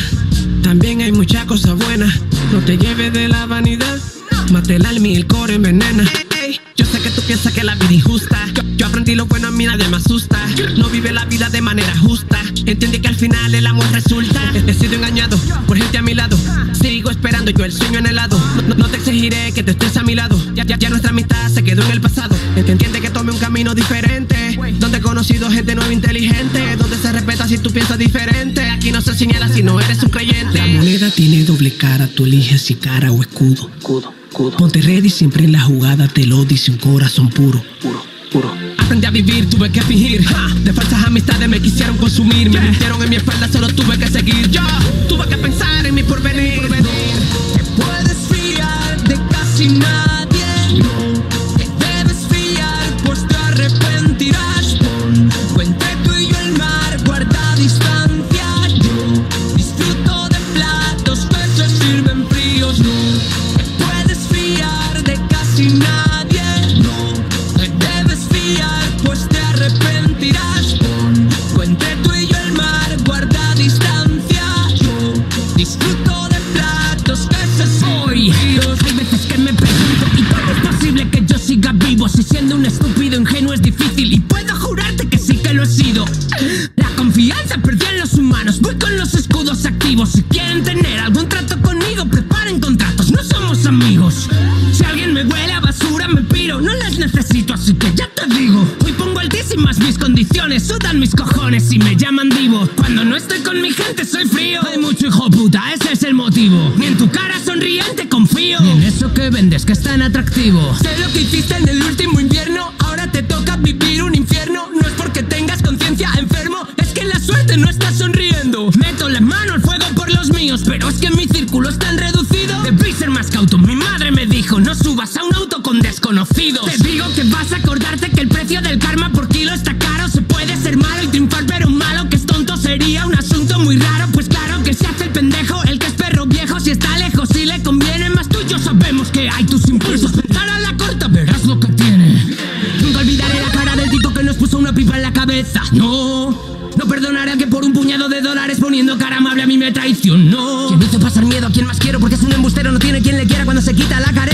también hay muchas cosas buenas. No te lleves de la vanidad, mate el alma y el core envenena. Que tú piensas que la vida es injusta. Yo, yo aprendí lo bueno, a mí nadie me asusta. No vive la vida de manera justa. Entiende que al final el amor resulta. He sido engañado por gente a mi lado. Sigo esperando yo el sueño anhelado. No, no- no te exigiré que tú estés a mi lado. Ya, ya, ya nuestra amistad se quedó en el pasado. Entiende que tome un camino diferente. Donde he conocido gente nueva inteligente. Donde se respeta si tú piensas diferente. Aquí no se señala si no eres un creyente. La moneda tiene doble cara. Tú eliges si cara o escudo. Escudo, escudo. Ponte ready siempre en la jugada. Te lo dice un corazón puro. Puro, puro. Aprendí a vivir, tuve que fingir. ja. De falsas amistades me quisieron consumir. Me mintieron en mi espalda, solo tuve que seguir. Yo tuve que pensar en mi porvenir. Te puedes fiar de casi nadie. Mis condiciones Sudan mis cojones y me llaman divo. Cuando no estoy con mi gente soy frío. Hay mucho hijo puta, ese es el motivo. Ni en tu cara sonriente confío. Ni en eso que vendes que es tan atractivo. Sé lo que hiciste en el último invierno, ahora te toca vivir un infierno. No es porque tengas conciencia enfermo, es que la suerte no está sonriendo. Que hay, tus impulsos. Pensar a la corta, verás lo que tiene. Nunca olvidaré la cara del tipo que nos puso una pipa en la cabeza. No, no perdonaré que por un puñado de dólares poniendo cara amable a mí me traicionó. Quien me hizo pasar miedo a quien más quiero porque es un embustero, no tiene quien le quiera cuando se quita la careta.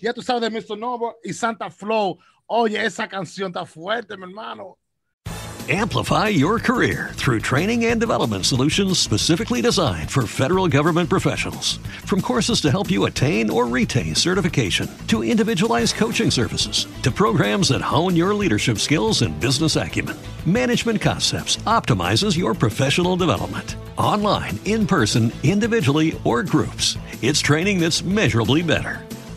Ya tú sabes de Mr. Novo y Santa Flow. Oye, esa canción está fuerte, mi hermano. Amplify your career through training and development solutions specifically designed for federal government professionals. From courses to help you attain or retain certification, to individualized coaching services, to programs that hone your leadership skills and business acumen, Management Concepts optimizes your professional development. Online, in person, individually, or groups, it's training that's measurably better.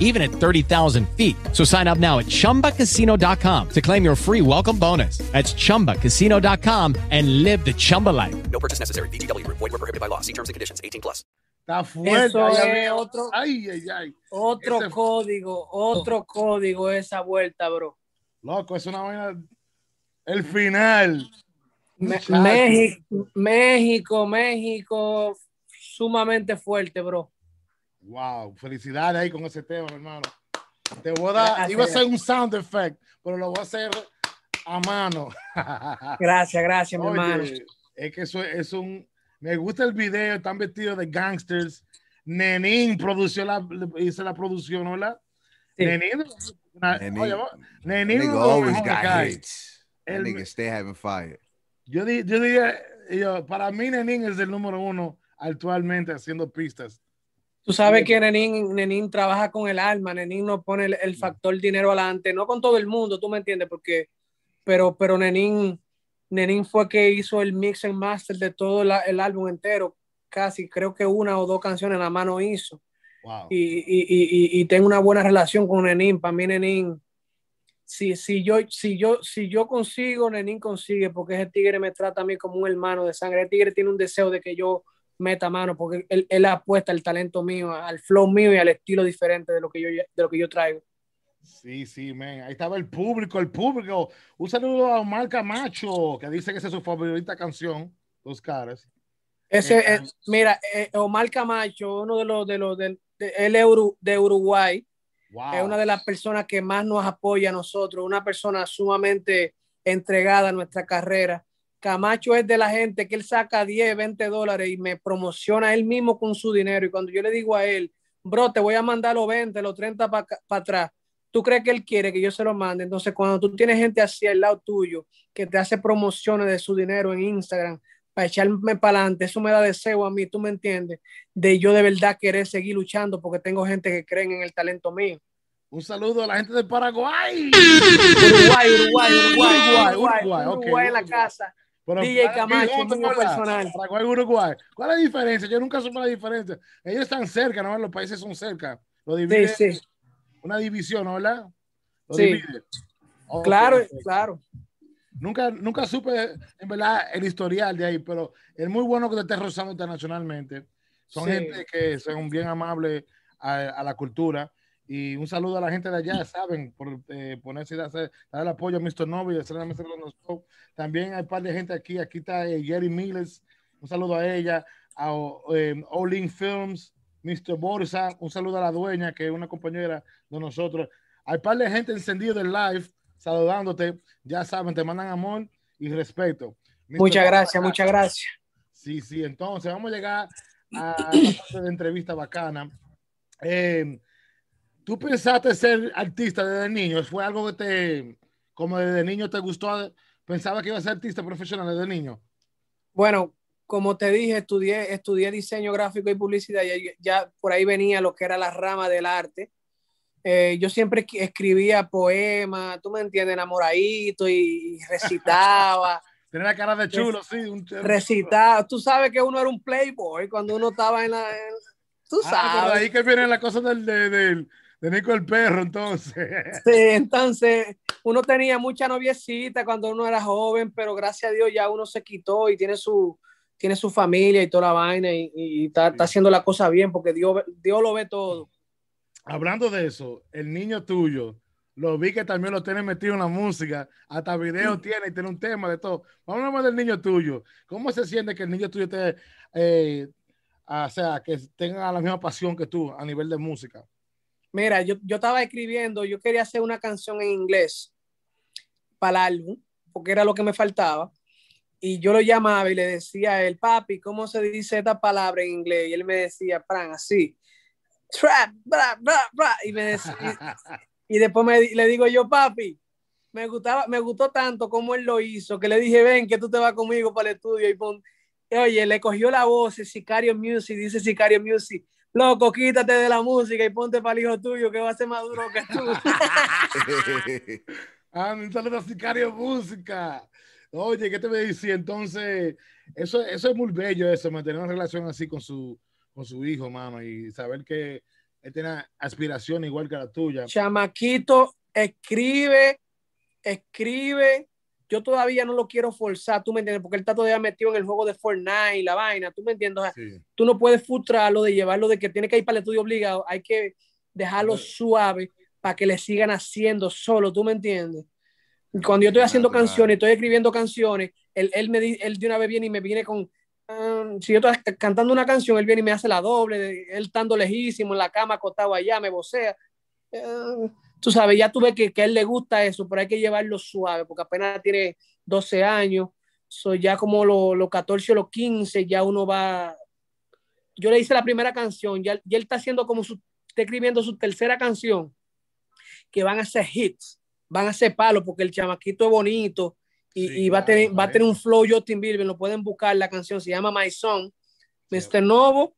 even at 30,000 feet. So sign up now at ChumbaCasino.com to claim your free welcome bonus. That's ChumbaCasino.com and live the Chumba life. No purchase necessary. VGW Group. Void were prohibited by law. See terms and conditions. 18 plus. Está fuerte. Eso es otro- Ay, ay, ay. Otro Ese- código, otro código esa vuelta, bro. Loco, es una vaina. El final. Me- México, México, México, sumamente fuerte, bro. Wow, felicidades ahí con ese tema, hermano. Te voy a dar, iba a hacer un sound effect, pero lo voy a hacer a mano. Gracias, gracias, mi Oye, hermano. Es que eso es un. Me gusta el video, están vestidos de gangsters. Nenín produció la, hizo la producción, ¿verdad? Nenín. una- Nenín- oye, Nenín. Always got hits. El- nigga stay having fire. Yo, di- yo diría, yo, para mí Nenín es el número uno actualmente haciendo pistas. Tú sabes que Nenín, Nenín trabaja con el alma, Nenín no pone el, el factor dinero adelante, no con todo el mundo, tú me entiendes, porque, pero, pero Nenín, Nenín fue que hizo el mix and master de todo la- el álbum entero, casi, creo que una o dos canciones la mano hizo. Wow. Y, y, y, y- y tengo una buena relación con Nenín, para mí Nenín, si, si, yo, si, yo, si yo consigo, Nenín consigue, porque ese tigre me trata a mí como un hermano de sangre, el tigre tiene un deseo de que yo meta mano, porque él, él apuesta al talento mío, al flow mío y al estilo diferente de lo que yo, de lo que yo traigo. Sí, sí, man. Ahí estaba el público, el público. Un saludo a Omar Camacho, que dice que esa es su favorita canción, Dos Caras. Ese, Eh, eh, mira, eh, Omar Camacho, uno de los de los del- de, él es Uru- de Uruguay, Wow. es una de las personas que más nos apoya a nosotros, una persona sumamente entregada a nuestra carrera. Camacho es de la gente que él saca 10, 20 dólares y me promociona él mismo con su dinero. Y cuando yo le digo a él, bro, te voy a mandar los 20, los 30 para atrás, ¿tú crees que él quiere que yo se lo mande? Entonces, cuando tú tienes gente así al lado tuyo que te hace promociones de su dinero en Instagram para echarme para adelante, eso me da deseo a mí, tú me entiendes, de yo de verdad querer seguir luchando porque tengo gente que creen en el talento mío. Un saludo a la gente de Paraguay. Uruguay, Uruguay, Uruguay, Uruguay, Uruguay, Uruguay, en la casa. Pero DJ Camacho, ¿cómo te mío acuerdas? personal. Paraguay, Uruguay. ¿Cuál es la diferencia? Yo nunca supe la diferencia. Ellos están cerca, ¿no? Los países son cerca. Lo divide Sí, sí. una división, ¿no? ¿verdad? Lo Sí. divide. Ok, Claro, perfecto. claro. Nunca, nunca supe, en verdad, el historial de ahí, pero es muy bueno que te estés rozando internacionalmente. Son gente que son bien amables a, a la cultura. Y un saludo a la gente de allá, ¿saben? Por eh, ponerse a hacer, dar el apoyo a Mr. Novi, la. También hay un par de gente aquí. Aquí está eh, Jerry Miles. Un saludo a ella. A eh, Olin Films, Mr. Borsa. Un saludo a la dueña, que es una compañera de nosotros. Hay un par de gente encendido del live saludándote. Ya saben, te mandan amor y respeto. Mr. Muchas Borsa, gracias, muchas gracias. Sí, sí, entonces vamos a llegar a esta parte de entrevista bacana. Eh, ¿Tú pensaste ser artista desde niño? ¿Fue algo que te, como desde niño te gustó? ¿Pensaba que iba a ser artista profesional desde niño? Bueno, como te dije, estudié, estudié diseño gráfico y publicidad, y ya por ahí venía lo que era la rama del arte. Eh, yo siempre escribía poemas, tú me entiendes, enamoradito y, y recitaba. Tenía la cara de chulo, sí. Un, recitaba. Tú sabes que uno era un playboy cuando uno estaba en la... en- tú Ah, pero sabes. ahí que vienen las cosas del, de, del- de Nico el Perro, entonces. Sí, entonces uno tenía mucha noviecita cuando uno era joven, pero gracias a Dios ya uno se quitó y tiene su, tiene su familia y toda la vaina y, y está, está haciendo la cosa bien porque Dios, Dios lo ve todo. Hablando de eso, el niño tuyo, lo vi que también lo tiene metido en la música, hasta video tiene y tiene un tema de todo. Vamos a hablar del niño tuyo. ¿Cómo se siente que el niño tuyo te, eh, o sea, que tenga la misma pasión que tú a nivel de música? Mira, yo, yo estaba escribiendo, yo quería hacer una canción en inglés para el álbum, porque era lo que me faltaba. Y yo lo llamaba y le decía a él, papi, ¿cómo se dice esta palabra en inglés? Y él me decía, Fran, así, trap, bra, bra, bra. Y, me decía, y, y después me, le digo yo, papi, me, gustaba, me gustó tanto como él lo hizo, que le dije, ven, que tú te vas conmigo para el estudio. Y pon, oye, le cogió la voz, el Sicario Music, dice Sicario Music, loco, quítate de la música y ponte para el hijo tuyo, que va a ser más duro que tú. Ah, saludo a Sicario Música. Oye, ¿qué te voy a decir? Entonces, eso, eso es muy bello, eso, mantener una relación así con su, con su hijo, mano, y saber que él tiene aspiración igual que la tuya. Chamaquito, escribe, escribe. Yo todavía no lo quiero forzar, tú me entiendes, porque él está todavía metido en el juego de Fortnite y la vaina, tú me entiendes. O sea, Tú no puedes frustrarlo de llevarlo de que tiene que ir para el estudio obligado, hay que dejarlo suave para que le sigan haciendo solo, tú me entiendes. Cuando yo estoy haciendo canciones, estoy escribiendo canciones, él, él, me, él de una vez viene y me viene con, um, si yo estoy cantando una canción, él viene y me hace la doble, él estando lejísimo en la cama, acostado allá, me vocea. Eh, tú sabes, ya tú ves que, que a él le gusta eso, pero hay que llevarlo suave, porque apenas tiene 12 años, soy ya como los los 14 o los 15, ya uno va. Yo le hice la primera canción, ya, ya él está haciendo como su, está escribiendo su tercera canción, que van a ser hits, van a ser palos, porque el chamaquito es bonito y, y va, a tener, va a tener un flow Justin Bieber, lo pueden buscar, la canción se llama My Son, Mr. Novo,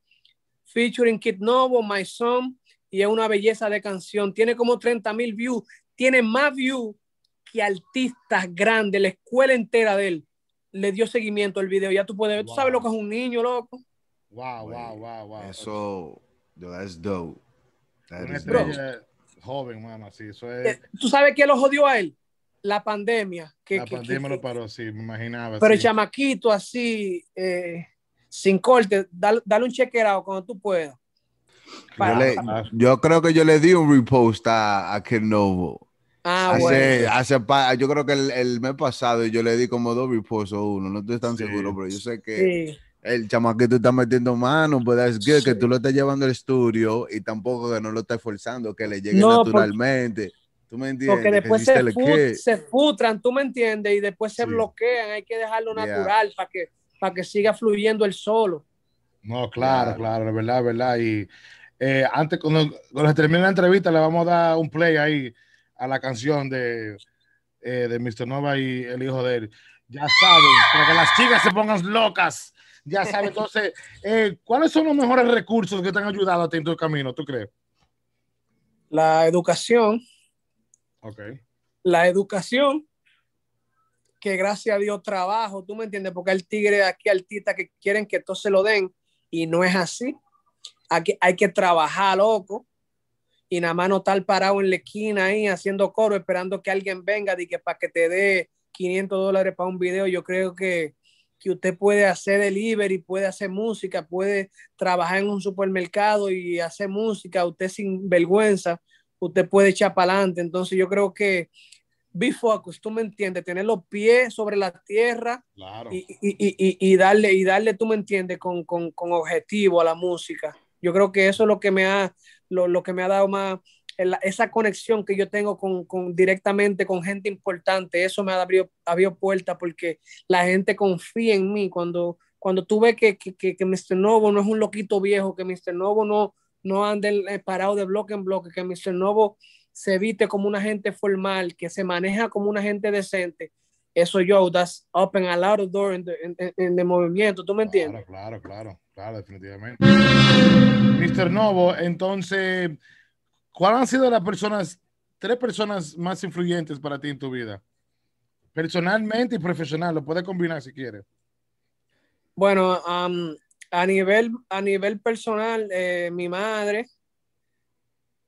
featuring Kid Novo, My Son, y es una belleza de canción. Tiene como 30 mil views, tiene más views que artistas grandes, la escuela entera de él le dio seguimiento al video. Ya tú puedes ver, tú sabes lo que es un niño, loco. Wow, wow, wow, wow. Eso, yo, that's dope. That Una is dope. joven, mano, sí, eso es. Eh, ¿Tú sabes qué lo jodió a él? La pandemia. Que, la que- pandemia que- lo paró, sí, me imaginaba. pero el sí. chamaquito así, eh, sin corte, dale, dale un chequeado cuando tú puedas. Yo, le- yo creo que yo le di un repost a, a Kid Novo. Ah, hace, bueno. hace pa- yo creo que el, el mes pasado yo le di como dos reposts o uno, no estoy tan seguro, pero yo sé que Sí. el chamaquito está metiendo mano, pues es good que tú lo estés llevando al estudio y tampoco que no lo estés forzando, que le llegue No, porque- naturalmente. ¿Tú me entiendes? Porque después se, still a fu- kid. se futran, tú me entiendes, y después se Sí. bloquean. Hay que dejarlo Yeah. natural para que, para que siga fluyendo el solo. No, claro, claro, de verdad, de verdad. Y eh, antes, cuando, cuando se termine la entrevista, le vamos a dar un play ahí a la canción de, eh, de Mr. Nova y el hijo de él. Ya saben, para que las chicas se pongan locas. Ya saben, entonces, eh, ¿cuáles son los mejores recursos que te han ayudado a ti en tu camino, tú crees? La educación, Ok. la educación, que gracias a Dios trabajo, tú me entiendes, porque hay tigres aquí, artistas que quieren que todo se lo den y no es así. Aquí hay que trabajar, loco, y nada más no estar parado en la esquina ahí haciendo coro, esperando que alguien venga y que para que te dé 500 dólares para un video. Yo creo que, que usted puede hacer delivery, puede hacer música, puede trabajar en un supermercado y hacer música, usted sin vergüenza, usted puede echar para adelante. Entonces yo creo que be focused, tú me entiendes, tener los pies sobre la tierra Claro. y, y, y- y darle, y darle, tú me entiendes, con, con, con objetivo a la música. Yo creo que eso es lo que me ha, lo, lo que me ha dado más, esa conexión que yo tengo con, con directamente con gente importante, eso me ha abierto, abierto puertas porque la gente confía en mí cuando cuando tú ves que, que, que, que Mr. Novo no es un loquito viejo, que Mr. Novo no, no anda eh, parado de bloque en bloque, que Mr. Novo se viste como una gente formal, que se maneja como una gente decente, eso yo, that's open a lot of door en el movimiento, ¿tú me entiendes? Claro, claro, claro, definitivamente. Mr. Novo, entonces, ¿cuáles han sido las personas, tres personas más influyentes para ti en tu vida? Personalmente y profesional, lo puedes combinar si quieres. Bueno, um, a, nivel, a nivel personal, eh, mi madre,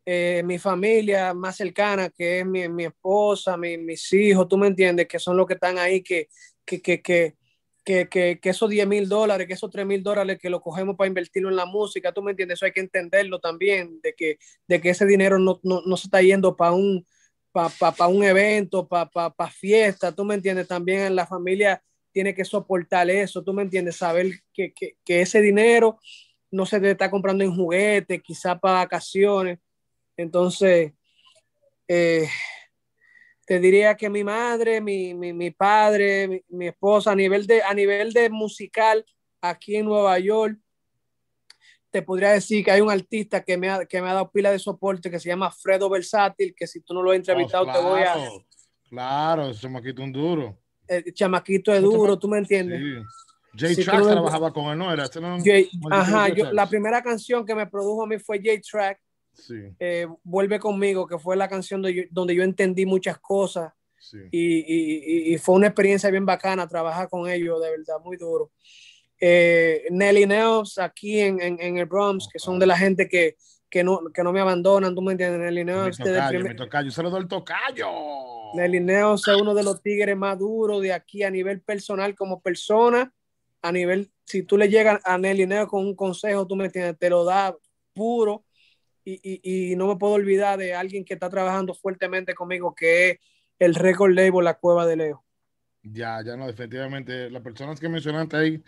eh, mi familia más cercana, que es mi, mi esposa, mi, mis hijos, tú me entiendes, que son los que están ahí, que, que, que, que, que, que, que esos 10 mil dólares, que esos 3 mil dólares que lo cogemos para invertirlo en la música, tú me entiendes, eso hay que entenderlo también, de que, de que ese dinero no, no, no se está yendo para un, para pa, pa un evento, para pa, pa fiesta, tú me entiendes, también la familia tiene que soportar eso, tú me entiendes, saber que, que, que ese dinero no se te está comprando en juguetes, quizá para vacaciones. Entonces, eh, te diría que mi madre, mi, mi, mi padre, mi, mi, esposa, a nivel, de, a nivel de musical aquí en Nueva York, te podría decir que hay un artista que me ha, que me ha dado pila de soporte que se llama Fredo Versátil, que si tú no lo has entrevistado, Oh, te voy a... claro, Claro, ese chamaquito un duro. El chamaquito es duro, tú me entiendes. Sí. Jay Si no- trabajaba con él, ¿no? Era, ese no- Jay- ajá, Jay yo, la primera canción que me produjo a mí fue J-Track, Sí, eh, Vuelve conmigo, que fue la canción yo- donde yo entendí muchas cosas sí. y, y- y- fue una experiencia bien bacana trabajar con ellos, de verdad, muy duro. Eh, Nelly Nels aquí en, en, en el Bronx, que son de la gente que, que, no, que no me abandonan, tú me entiendes, Nelly desde el tocayo, primer- mi tocayo, se lo doy el tocayo. Nelly Neos es uno de los tigres más duros de aquí a nivel personal como persona, a nivel, si tú le llegas a Nelly Neos con un consejo, tú me entiendes, te lo da puro y, y, y no me puedo olvidar de alguien que está trabajando fuertemente conmigo, que es el record label La Cueva de Leo. Ya, ya no, definitivamente. Las personas que mencionaste ahí,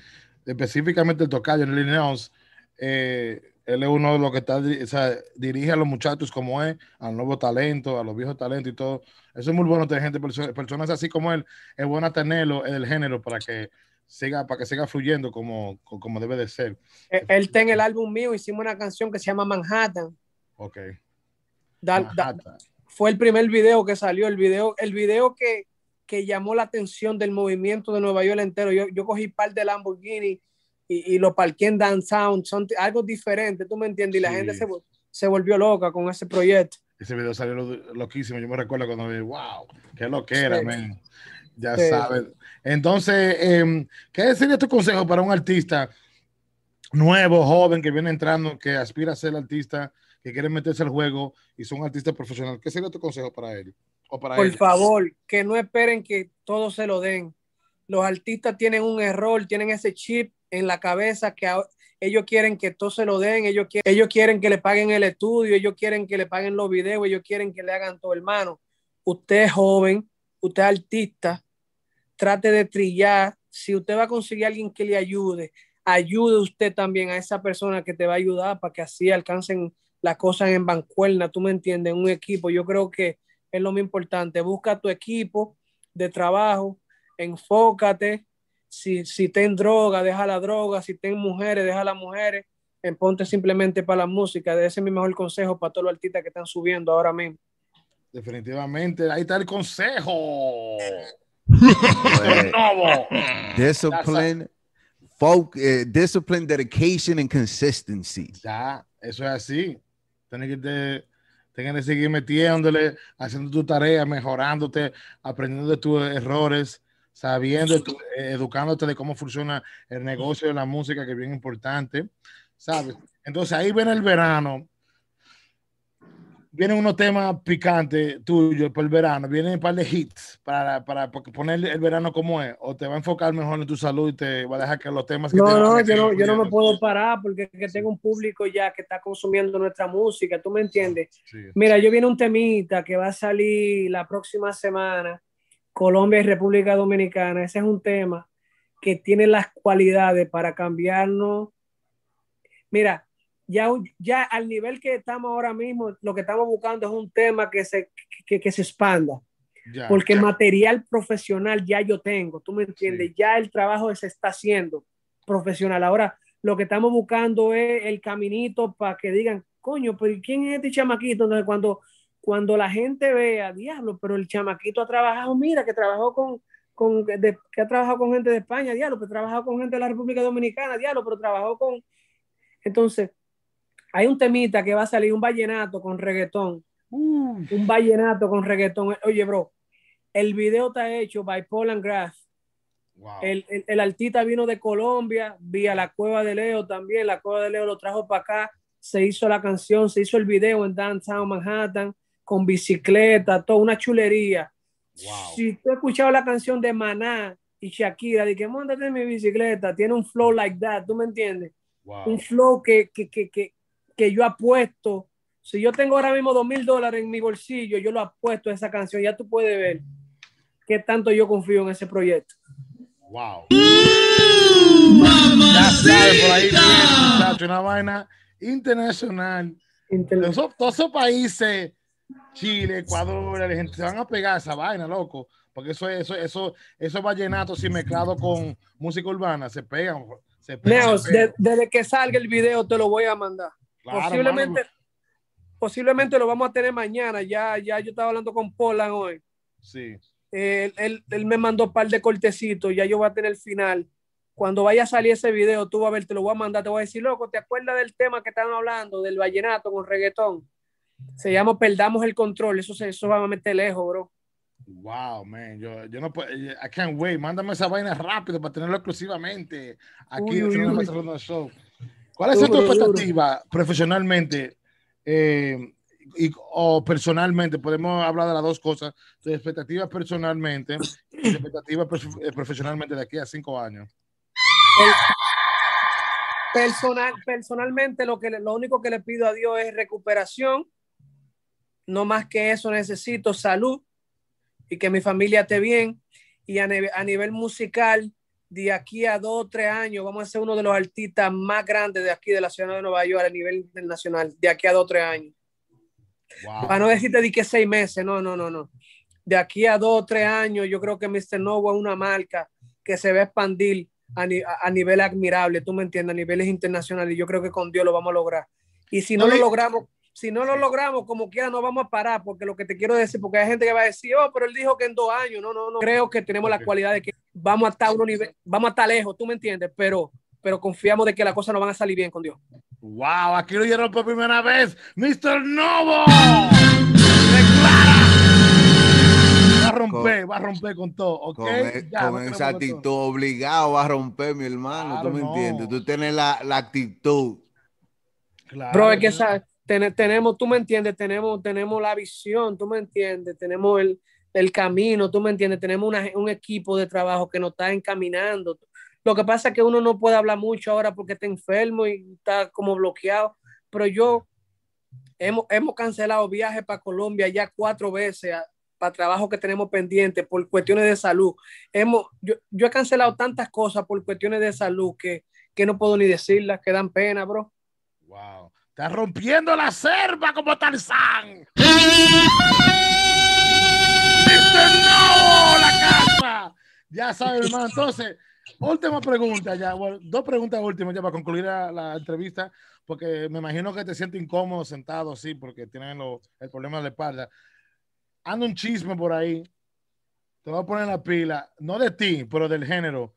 específicamente el tocayo, Nelly Neos, eh, él es uno de los que está, o sea, dirige a los muchachos como es, al nuevo talento, a los viejos talentos y todo. Eso es muy bueno tener gente, perso- personas así como él, es bueno tenerlo en el género para que siga, para que siga fluyendo como, co- como debe de ser. Eh, Él está en el álbum mío, hicimos una canción que se llama Manhattan. Ok. Da- da- fue el primer video que salió, el video, el video que, que llamó la atención del movimiento de Nueva York entero. Yo, yo cogí par de Lamborghini y, y lo parqué en downtown, algo diferente, tú me entiendes, y la Sí. gente se, se volvió loca con ese proyecto. Ese video salió lo- loquísimo. Yo me recuerdo cuando vi, wow, qué lo que era, Sí. man. Ya Sí. sabes. Entonces, em, ¿qué sería tu consejo para un artista nuevo, joven, que viene entrando, que aspira a ser artista, que quiere meterse al juego y son artistas profesionales? ¿Qué sería tu consejo para él? O para Por favor, que no esperen que todo se lo den. Los artistas tienen un error, tienen ese chip en la cabeza que ellos quieren que todo se lo den, ellos quieren, ellos quieren que le paguen el estudio, ellos quieren que le paguen los videos, ellos quieren que le hagan todo, hermano. Usted es joven, usted es artista, trate de trillar. Si usted va a conseguir a alguien que le ayude, ayude usted también a esa persona que te va a ayudar para que así alcancen las cosas en bancuerna, tú me entiendes, un equipo. Yo creo que es lo más importante. Busca tu equipo de trabajo, enfócate. Si, si ten droga, deja la droga. Si ten mujeres, deja las mujeres. En ponte simplemente para la música. Ese es mi mejor consejo para todos los artistas que están subiendo ahora mismo. Definitivamente, ahí está el consejo. Discipline, folk, eh, discipline, dedication, and consistency. Ya, eso es así. Tienes que, te, tienes que seguir metiéndole, haciendo tu tarea, mejorándote, aprendiendo de tus errores, sabiendo, tu- eh, educándote de cómo funciona el negocio de la música, que es bien importante, ¿sabes? Entonces ahí viene el verano. Vienen unos temas picantes tuyos por el verano, vienen un par de hits para, para poner el verano como es, o te va a enfocar mejor en tu salud y te va a dejar que los temas que No, te no, yo no, yo no me puedo parar porque que tengo un público ya que está consumiendo nuestra música, ¿tú me entiendes? Sí. Mira, yo viene un temita que va a salir la próxima semana, Colombia y República Dominicana. Ese es un tema que tiene las cualidades para cambiarnos. Mira, ya, ya al nivel que estamos ahora mismo, lo que estamos buscando es un tema que se, que, que se expanda. Ya. Porque material profesional ya yo tengo, tú me entiendes, ya el trabajo se está haciendo. profesional. Ahora, lo que estamos buscando es el caminito para que digan, coño, pero ¿y ¿quién es este chamaquito? Entonces, cuando, cuando la gente vea, diablo, pero el chamaquito ha trabajado, mira, que trabajó con, con de- que ha trabajado con gente de España, diablo, pero trabajado con gente de la República Dominicana, diablo, pero trabajó con... Entonces, hay un temita que va a salir, un vallenato con reggaetón, un vallenato con reggaetón. Oye, bro, el video está hecho by Paul and Graff. El, el, el artista vino de Colombia, vía la Cueva de Leo también, la Cueva de Leo lo trajo para acá, se hizo la canción, se hizo el video en Downtown Manhattan, con bicicleta, toda una chulería. Si tú has escuchado la canción de Maná y Shakira, de que montate en mi bicicleta, tiene un flow like that, ¿tú me entiendes? Un flow que, que, que, que, que yo apuesto. Si yo tengo ahora mismo dos mil dólares en mi bolsillo, yo lo apuesto a esa canción. Ya tú puedes ver qué tanto yo confío en ese proyecto. Wow. Ya sabes, por ahí viene, una vaina internacional. Esos- todos esos países, Chile, Ecuador, Argentina, se van a pegar esa vaina, loco. Porque eso, eso, eso, esos vallenatos y mezclados con música urbana se pegan. Se pegan, Neo, se pegan. de- desde que salga el video te lo voy a mandar. Claro, posiblemente, posiblemente lo vamos a tener mañana. Ya, ya yo estaba hablando con Polan hoy. Sí. Él, él- él me mandó un par de cortecitos, ya yo voy a tener el final. Cuando vaya a salir ese video, tú vas a ver, te lo voy a mandar, te voy a decir, loco, ¿te acuerdas del tema que estaban hablando, del vallenato con reggaetón? Se llama Perdamos el Control, eso, se, eso va a meter lejos, bro. Wow, man. Yo, yo no puedo. I can't wait. Mándame esa vaina rápido para tenerlo exclusivamente aquí Uy, en uy, Show. ¿Cuál es tu expectativa profesionalmente eh, y, o personalmente? Podemos hablar de las dos cosas. Tu expectativa personalmente y tu expectativa eh, profesionalmente de aquí a cinco años. Personal, personalmente, lo, que, lo único que le pido a Dios es recuperación. No más que eso necesito salud y que mi familia esté bien. Y a, a nivel musical, de aquí a dos o tres años, vamos a ser uno de los artistas más grandes de aquí, de la ciudad de Nueva York, a nivel internacional, de aquí a dos o tres años. Para no decirte de que seis meses, no, no, no, no. De aquí a dos o tres años, yo creo que Mr. Novo es una marca que se va a expandir a, ni- a- a nivel admirable, tú me entiendes, a niveles internacionales. Y yo creo que con Dios lo vamos a lograr. Y si no lo Oye. logramos, si no lo logramos, como quiera, no vamos a parar, porque lo que te quiero decir, porque hay gente que va a decir, oh, pero él dijo que en dos años, no, no, no. Creo que tenemos la cualidad de que vamos a estar a un nivel, vamos a estar lejos, tú me entiendes, pero, pero confiamos de que las cosas no van a salir bien con Dios. Wow, aquí lo oyeron por primera vez. Mr. Novo. Va a romper, va a romper con todo, ¿ok? Con, e- Ya, con no esa actitud todo. obligado a romper, mi hermano. Claro, ¿Tú me no. entiendes? Tú tienes la, la actitud. Bro, es que esa- ten- tenemos, tú me entiendes, tenemos, tenemos la visión, tú me entiendes, tenemos el, el camino, tú me entiendes, tenemos una- un equipo de trabajo que nos está encaminando. Lo que pasa es que uno no puede hablar mucho ahora porque está enfermo y está como bloqueado, pero yo hemos, hemos cancelado viajes para Colombia ya cuatro veces a- para trabajo que tenemos pendiente por cuestiones de salud. Hemos, yo, yo he cancelado tantas cosas por cuestiones de salud que, que no puedo ni decirlas, que dan pena, bro. Wow. Está rompiendo la selva como Tarzán. No, la casa. Ya sabes, hermano. Entonces, última pregunta ya. Dos preguntas últimas ya para concluir la, entrevista, porque me imagino que te sientes incómodo sentado así, porque tienen lo- el problema de la espalda. Anda un chisme por ahí. Te voy a poner la pila, no de ti, pero del género.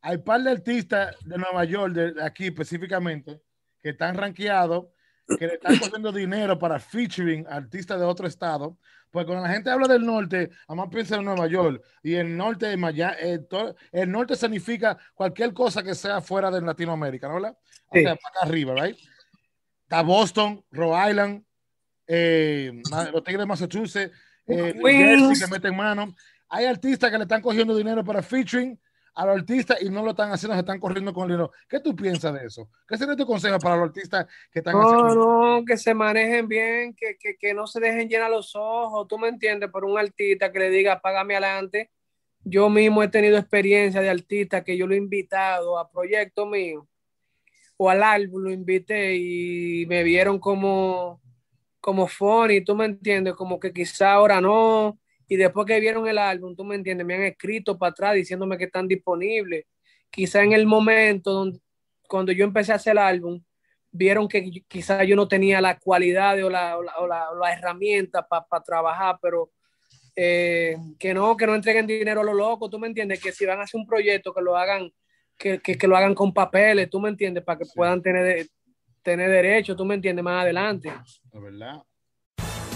Hay par de artistas de Nueva York, de aquí específicamente, que están rankeados, que le están cogiendo dinero para featuring artistas de otro estado. Pues cuando la gente habla del norte, además piensa en Nueva York. Y el norte de Miami, to- el norte significa cualquier cosa que sea fuera de Latinoamérica, ¿no? ¿verdad? O Sí. sea, para acá arriba, ¿right? Está Boston, Rhode Island, eh, los Tigres de Massachusetts, eh. Jersey que meten mano. Hay artistas que le están cogiendo dinero para featuring a los artistas y no lo están haciendo, se están corriendo con el dinero. ¿Qué tú piensas de eso? ¿Qué sería tu consejo para los artistas que están No, haciendo? no, que se manejen bien, que, que, que no se dejen llenar los ojos, tú me entiendes, por un artista que le diga, págame adelante. Yo mismo he tenido experiencia de artistas que yo lo he invitado a proyectos míos o al álbum, lo invité y me vieron como, como funny, tú me entiendes, como que quizá ahora no, y después que vieron el álbum, tú me entiendes, me han escrito para atrás diciéndome que están disponibles quizá en el momento donde, cuando yo empecé a hacer el álbum, vieron que quizá yo no tenía la cualidad o la, o la, o la- herramienta para trabajar, pero eh, que no, que no entreguen dinero a lo loco, tú me entiendes, que si van a hacer un proyecto, que lo hagan, que, que, que lo hagan con papeles, tú me entiendes, para que puedan tener, tener derecho, tú me entiendes, más adelante. La verdad.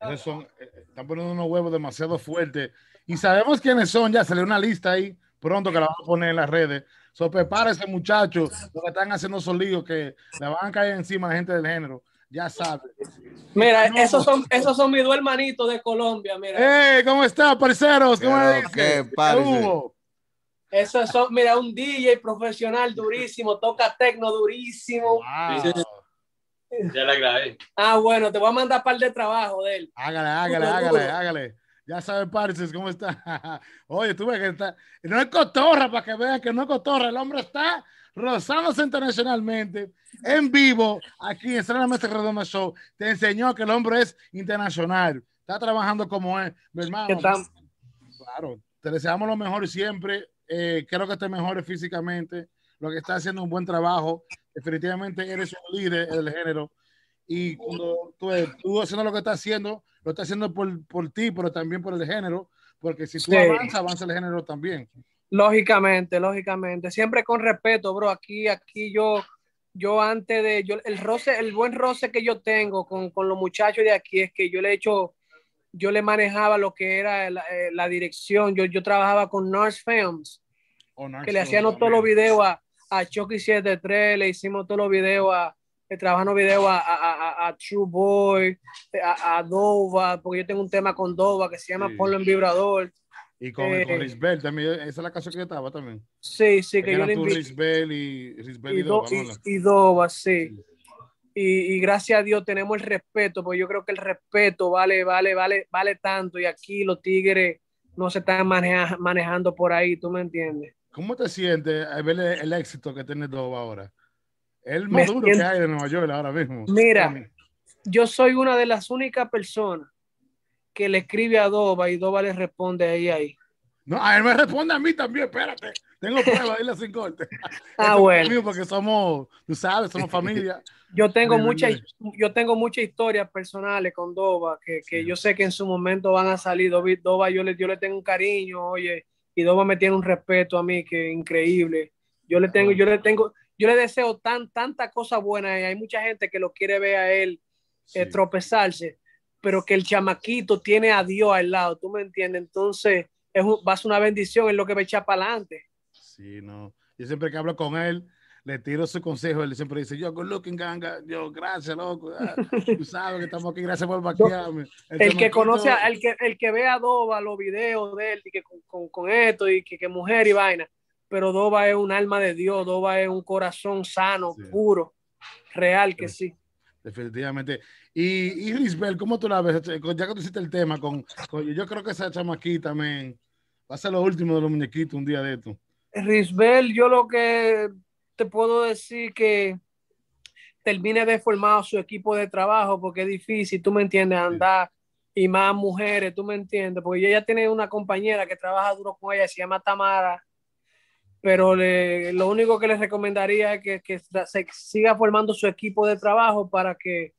Esos son, eh, están poniendo unos huevos demasiado fuertes. Y sabemos quiénes son, ya salió una lista ahí pronto que la vamos a poner en las redes. So, prepárese, muchachos, los que están haciendo esos líos que le van a caer encima a la gente del género. Ya saben. Mira, No. esos son, esos son mis dos hermanitos de Colombia, mira. ¡Hey! ¿Cómo está, parceros? ¿Cómo le dice? qué. Esos son, mira, un DJ profesional durísimo, toca tecno durísimo. Wow. Ya la grabé. Ah, bueno, te voy a mandar un par de trabajo de él. Hágale, hágale, Duro, hágale, duro. hágale. Ya sabe, Parces, ¿cómo está? Oye, tú ves que está. No es cotorra, para que vean que no es cotorra. El hombre está rozándose internacionalmente, en vivo, aquí en Sala Mesa Redonda Show. Te enseñó que el hombre es internacional. Está trabajando como es, mi hermano. ¿Qué tal? Claro, te deseamos lo mejor siempre. Eh, quiero que te mejores físicamente. Lo que está haciendo un buen trabajo. Definitivamente eres un líder del género. Y cuando tú, tú haciendo lo que estás haciendo, lo estás haciendo por, por ti, pero también por el género. Porque si tú Sí. avanzas, avanza el género también. Lógicamente, lógicamente. Siempre con respeto, bro. Aquí, aquí yo, yo antes de, yo, el roce, el buen roce que yo tengo con, con los muchachos de aquí es que yo le he hecho, yo le manejaba lo que era la, eh, la dirección. Yo, yo trabajaba con North Films, que le hacíamos todos los videos a, a Chucky 73, le hicimos todos los videos a, le trabajamos videos a, a, a- a True Boy, a, Dova, porque yo tengo un tema con Dova que se llama Sí. Ponlo en Vibrador. Y con, Eh, con Risbel también. Esa es la casa que yo estaba también. Sí, sí, que yo le invito. Risbel y Risbel y, y, do- Dova, ¿no? y- y Dova, sí. Y, y gracias a Dios tenemos el respeto, porque yo creo que el respeto vale, vale, vale, vale tanto. Y aquí los tigres no se están maneja- manejando por ahí, ¿tú me entiendes? ¿Cómo te sientes al ver el, éxito que tiene Dova ahora? El Me más duro que siento- hay de Nueva York ahora mismo. Mira, yo soy una de las únicas personas que le escribe a Dova y Dova le responde ahí, ahí. No, a él me responde a mí también, espérate. Tengo pruebas, dile sin corte. Ah, Eso bueno. Porque somos, tú sabes, somos familia. Yo tengo muchas, yo tengo muchas historias personales con Dova que, que yo sé que en su momento van a salir. Dova, yo le, yo le tengo un cariño, oye, y Dova me tiene un respeto a mí que es increíble. Yo le tengo, yo le tengo, yo le deseo tan, tanta cosa buena y hay mucha gente que lo quiere ver a él eh, tropezarse, pero que el chamaquito tiene a Dios al lado, ¿tú me entiendes? Entonces, es un- va a ser una bendición, es lo que va a echar para adelante. Sí, no. Yo siempre que hablo con él, le tiro su consejo. Él siempre dice, yo, good looking ganga. Yo, gracias, loco. Ah, tú sabes que estamos aquí, gracias por vaquearme. El que chamaquito- conoce, a- el que, el que ve a Dova, los videos de él, y que con, con- con esto, y que, que mujer y vaina, pero Dova es un alma de Dios, Dova es un corazón sano, puro, real que sí. Definitivamente. Y, y Risbel, ¿cómo tú la ves? Ya que tú hiciste el tema con, con- yo creo que esa chamaquita, men, va a ser lo último de los muñequitos un día de esto. Risbel, yo lo que te puedo decir que termine de formar su equipo de trabajo porque es difícil, tú me entiendes, andar y más mujeres, tú me entiendes, porque ella tiene una compañera que trabaja duro con ella, se llama Tamara, pero le- lo único que les recomendaría es que, que se siga formando su equipo de trabajo para que,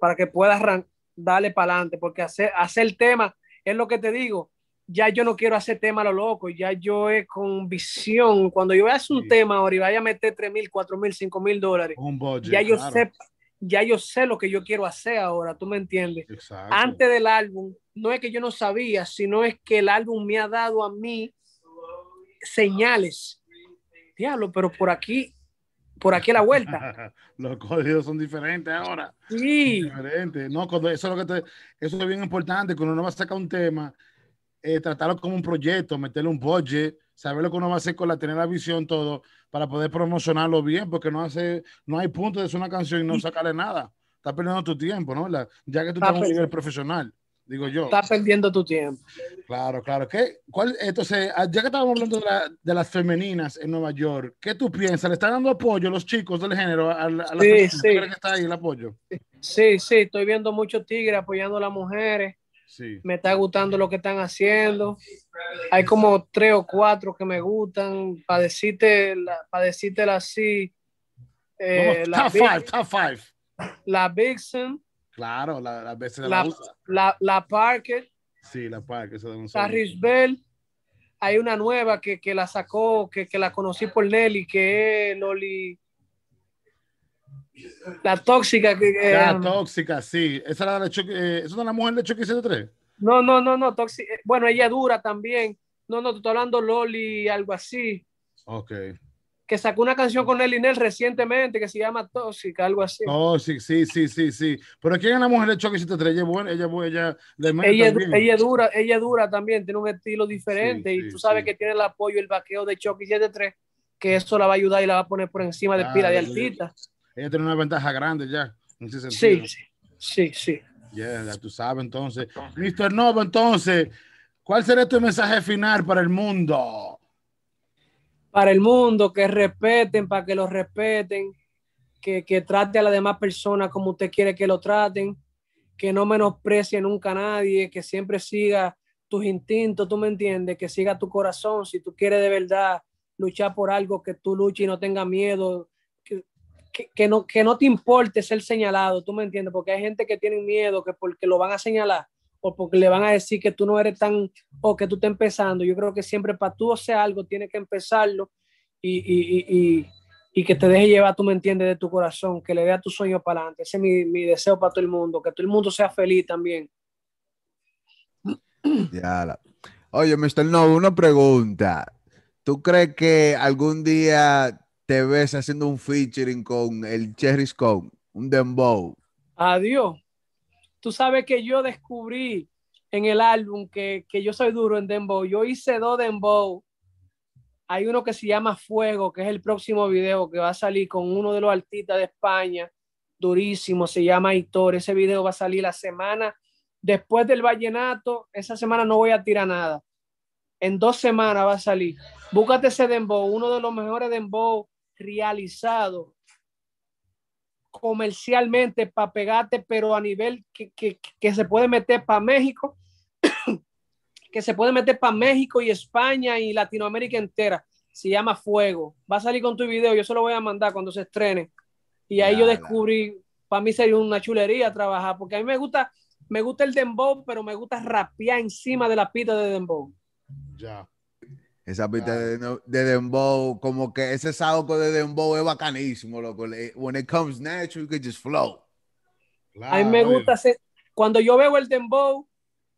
para que pueda darle para adelante, porque hacer, hacer tema, es lo que te digo, ya yo no quiero hacer tema a lo loco, ya yo es con visión. Cuando yo voy a hacer un tema ahora y vaya a meter 3 mil, 4 mil, 5 mil dólares, budget, ya yo claro. sé, ya yo sé lo que yo quiero hacer ahora, tú me entiendes. Exacto. Antes del álbum, no es que yo no sabía, sino es que el álbum me ha dado a mí señales. Diablo, pero por aquí, por aquí a la vuelta. Los códigos son diferentes ahora. Sí. Diferentes. No, eso es lo que te, eso es bien importante. Cuando uno va a sacar un tema, eh, tratarlo como un proyecto, meterle un budget, saber lo que uno va a hacer con la, tener la visión, todo, para poder promocionarlo bien, porque no hace, no hay punto de hacer una canción y no sacarle nada. Estás perdiendo tu tiempo, ¿no? La- ya que tú Está estás a un nivel profesional, digo yo. Estás perdiendo tu tiempo. Claro, claro. ¿Qué, cuál, entonces, ah, ya que estábamos hablando de, la- de las femeninas en Nueva York, ¿qué tú piensas? ¿Le están dando apoyo los chicos del género a, a la Sí, sí. ¿Tú crees que está ahí el apoyo? Sí, sí, estoy viendo muchos tigres apoyando a las mujeres. Sí. Me está gustando lo que están haciendo. Hay como tres o cuatro que me gustan. Para decirte, para decírtela así. eh, la, top Big- five, top five. la Vixen, Claro, la- la, la, la, la Parker, Sí, la Park, eso de un la. Risbel. Hay una nueva que, que la sacó, que, que la conocí por Nelly, que es Loli. La tóxica. Que, eh, La tóxica, sí. Esa era la eh, ¿esa es la mujer de Chucky 73? No, no, no, no, tóxica. Bueno, ella es dura también. No, no, te estoy hablando Loli, algo así. Ok. Que sacó una canción con Nelly Nel recientemente que se llama Tóxica, algo así. Oh, sí, sí, sí, sí, sí. Pero ¿quién es la mujer de Chucky 73? Ella es buena, ella, ella ella, también. ella es dura, ella es dura también, tiene un estilo diferente Sí, y sí, tú sabes sí. que tiene el apoyo y el vaqueo de Chucky 73, que eso la va a ayudar y la va a poner por encima de pila de artistas. Ella tiene una ventaja grande ya, en ese Sí, sentido. sí, sí, sí. Ya tú sabes, entonces. Mr. Novo, entonces, ¿cuál sería tu mensaje final para el mundo? Para el mundo, que respeten, para que lo respeten, que, que trate a las demás personas como usted quiere que lo traten, que no menosprecie nunca a nadie, que siempre siga tus instintos, tú me entiendes, que siga tu corazón, si tú quieres de verdad luchar por algo, que tú luches y no tengas miedo, que, no, que no te importe ser señalado, tú me entiendes, porque hay gente que tiene miedo que porque lo van a señalar o porque le van a decir que tú no eres tan o que tú estás empezando. Yo creo que siempre para tú hacer algo tienes que empezarlo y, y, y, y, que te deje llevar, tú me entiendes, de tu corazón, que le dé tu sueño para adelante. Ese es mi, mi deseo para todo el mundo, que todo el mundo sea feliz también. Ya Oye, Mr. No, una pregunta. ¿Tú crees que algún día te ves haciendo un featuring con el Cherry Scone, un dembow? Adiós. Tú sabes que yo descubrí en el álbum que, que yo soy duro en Dembow. Yo hice dos Dembow. Hay uno que se llama Fuego, que es el próximo video que va a salir con uno de los artistas de España, durísimo, se llama Hitor. Ese video va a salir la semana después del vallenato. Esa semana no voy a tirar nada. En dos semanas va a salir. Búscate ese Dembow, uno de los mejores Dembow realizados comercialmente para pegarte, pero a nivel que, que, que se puede meter para México, que se puede meter para México y España y Latinoamérica entera. Se llama Fuego. Va a salir con tu video, yo se lo voy a mandar cuando se estrene. Y ahí yo descubrí, para mí sería una chulería trabajar, porque a mí me gusta, me gusta el dembow, pero me gusta rapear encima de la pista de dembow. Ya. Esa pista de, de dembow, como que ese saoco de dembow es bacanísimo, loco. When it comes natural, you can just flow. A mí me gusta hacer, cuando yo veo el dembow,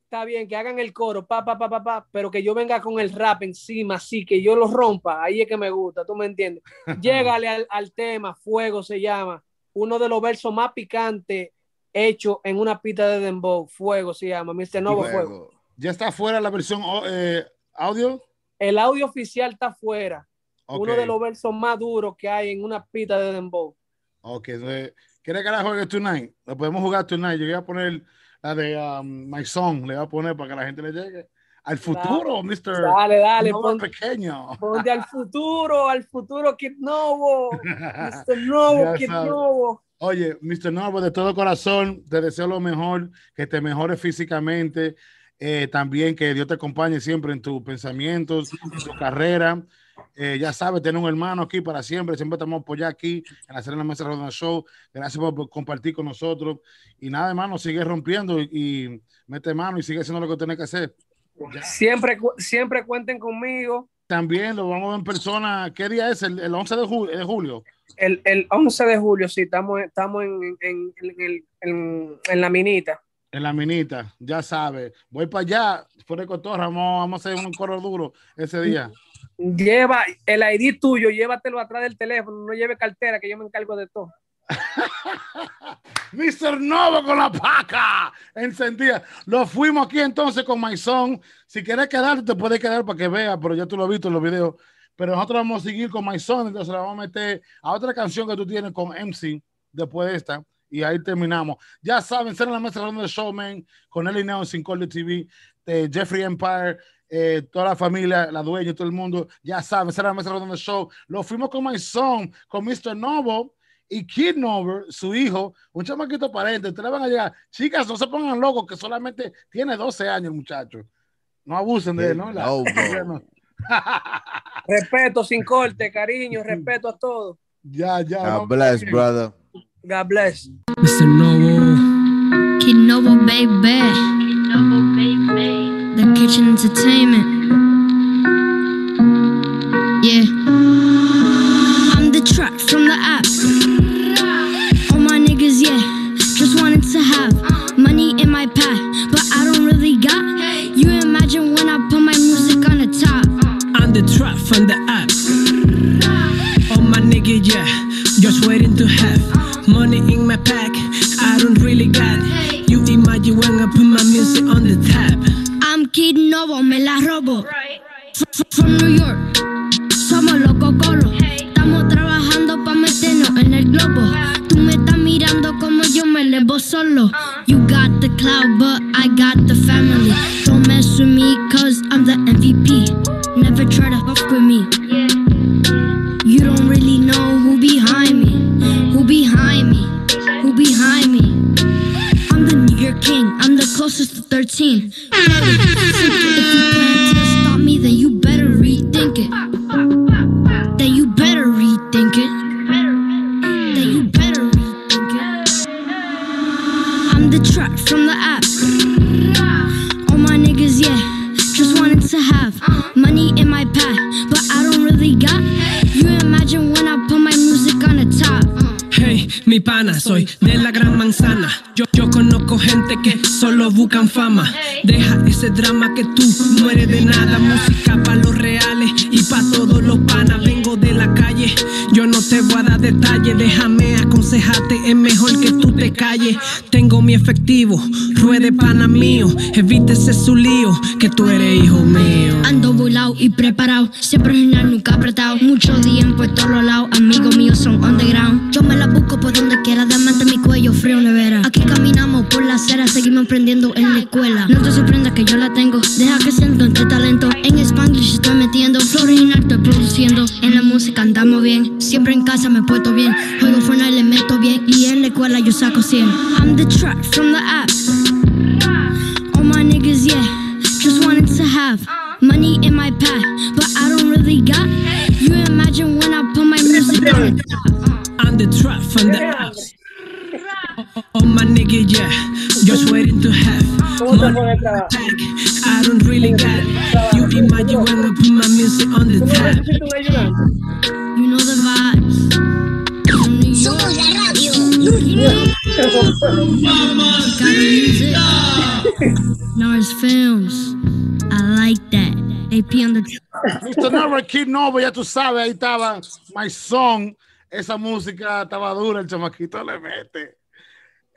está bien que hagan el coro, pa, pa, pa, pa, pa, pero que yo venga con el rap encima, así que yo lo rompa, ahí es que me gusta, tú me entiendes. Llégale al, al tema, Fuego se llama, uno de los versos más picantes hecho en una pista de dembow, Fuego se llama, Mr. Novo Fuego. ¿Ya está fuera la versión oh, eh, audio? El audio oficial está fuera, Ok. uno de los versos más duros que hay en una pista de dembow. Ok, entonces, ¿quieres que la juegue tonight? La podemos jugar tonight. Yo voy a poner la de um, My Song, le voy a poner para que la gente le llegue. Al futuro, Mr. Dale, dale, pon- pequeño. Ponte al futuro, al futuro Kid Novo, Mr. Novo, Kid sabes. Novo. Oye, Mr. Novo, de todo corazón, te deseo lo mejor, que te mejores físicamente, eh, también que Dios te acompañe siempre en tus pensamientos, en tu carrera. Eh, ya sabes, tener un hermano aquí para siempre, siempre estamos apoyando aquí en hacer la mesa Rodona Show. Gracias por, por compartir con nosotros. Y nada, hermano, sigue rompiendo y, y mete mano y sigue haciendo lo que tienes que hacer. Siempre, cu- siempre cuenten conmigo. También lo vamos a ver en persona. ¿Qué día es? El, el 11 de, ju- de julio. El, el 11 de julio, sí, estamos, estamos en, en, en- en la minita. En la minita, ya sabes. Voy para allá, fuera de cotorra, vamos, vamos a hacer un coro duro ese día. Lleva el ID tuyo, llévatelo atrás del teléfono, no lleve cartera, que yo me encargo de todo. Mr. Novo con la paca encendida. Lo fuimos aquí entonces con Maison. Si quieres quedarte, te puedes quedar para que veas, pero ya tú lo has visto en los videos. Pero nosotros vamos a seguir con Maison, entonces la vamos a meter a otra canción que tú tienes con MC después de esta. Y ahí terminamos. Ya saben, ser en la mesa hablando de Showman con Eli Neo en Sincordia TV, de Jeffrey Empire, eh, toda la familia, la dueña, todo el mundo. Ya saben, ser en la mesa hablando de show. Lo fuimos con Maison, con Mr. Novo y Kid Nover, su hijo, un chamaquito aparente. Ustedes van a llegar. Chicas, no se pongan locos, que solamente tiene 12 años, muchacho. No abusen de él, ¿no? La- Novo. Respeto sin corte, cariño, respeto a todos. Ya, ya. God bless, brother. God bless. Mr. Novo. Kid Novo, baby. Kid Novo Baby. The Kitchen Entertainment. Yeah. I'm the track from the app. All my niggas, yeah. Just wanted to have money in my pack, but I don't really got. You imagine when I put my music on the top. I'm the trap from the app. Oh my niggas, yeah, just waiting to have money in my pack. I don't really got. You imagine when I put my music on the tab. I'm Kid Novo, me la robo. F- f- From New York, somos los cocolos. Estamos trabajando pa' meternos en el globo. Tú me estás mirando como yo me elevo solo. You got the cloud, but I got the family. Don't mess with me, cause I'm the MVP. Never try to fuck with me. You don't really know who behind me. Who behind York King. I'm the closest to 13. If you plan to stop me, then you better rethink it. Then you better rethink it. Then you better rethink it. I'm the track from the app. All my niggas, yeah, just wanted to have money in my pack, but I don't really got. You imagine when I put my music on the top. Hey, mi pana, soy de la gran manzana. Yo, conozco gente que solo buscan fama. Deja ese drama que tú no eres de nada. Música para los reales y para todos los panas. Vengo de la calle, yo no te voy a dar detalles. Déjame aconsejarte, es mejor que tú te calles. Tengo mi efectivo, ruede pana mío. Evítese su lío, que tú eres hijo mío. Ando volado y preparado, siempre original, nunca apretado. Mucho tiempo por todos los lados, amigos míos son underground. Yo me la busco por donde quiera, diamante en mi cuello, frío nevera. Aquí caminamos por la acera, seguimos aprendiendo en la escuela. No te sorprendas que yo la tengo, deja que siento entre talento. En Spanglish estoy metiendo, flow original estoy produciendo. En la música andamos bien, siempre en casa me puesto bien. Juego Fortnite le meto bien y en la escuela yo saco 100. I'm the track from the app. All my niggas, yeah, just wanted to have money in my pack, but I don't really got. You imagine when I put my music on. I'm the trap from the app. Oh my nigga, yeah, just waiting to have money in my pack. I don't really got. You imagine when I put my music on the tab. Nars Films. I like that. AP on the Mr. Never Kid Novo, ya tú sabes, ahí estaba My Song. Esa música estaba dura, el chamaquito le mete.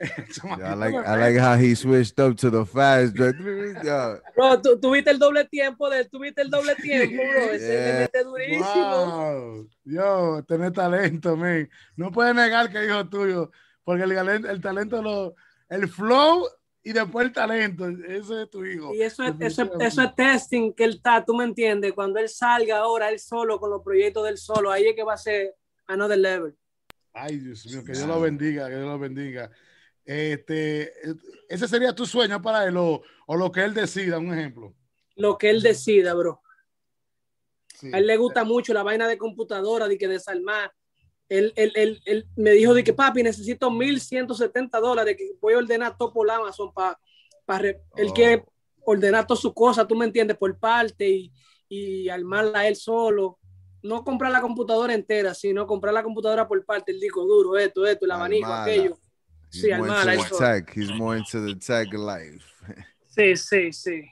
I like I like how he switched up to the fast. Bro, tú tuviste el doble tiempo de él, tuviste el doble tiempo, bro. Ese Yeah. mete durísimo. Wow. Yo, tener talento, man. No puedes negar que es hijo tuyo, porque el, talento- el talento, lo, el flow y después el talento, ese es tu hijo. Y eso es, eso, es, eso es testing que él está, tú me entiendes. Cuando él salga ahora, él solo, con los proyectos del solo, ahí es que va a ser another level. Ay, Dios mío, que Dios lo bendiga, que Dios lo bendiga. Este, ese sería tu sueño para él, o, o lo que él decida, un ejemplo. Lo que él decida, bro. Sí. A él le gusta mucho la vaina de computadora, de que desarmar. Él, él, él, él me dijo de que papi necesito 1170 dólares que voy a ordenar todo por Amazon para él Oh. quiere ordenar todas sus cosas, tú me entiendes, por parte y, y armarla él solo. No comprar la computadora entera, sino comprar la computadora por parte, el disco duro, esto, esto, el abanico, Armarla. aquello. He's Sí, armarla él solo. tech. He's more into the tech life. Sí, sí, sí.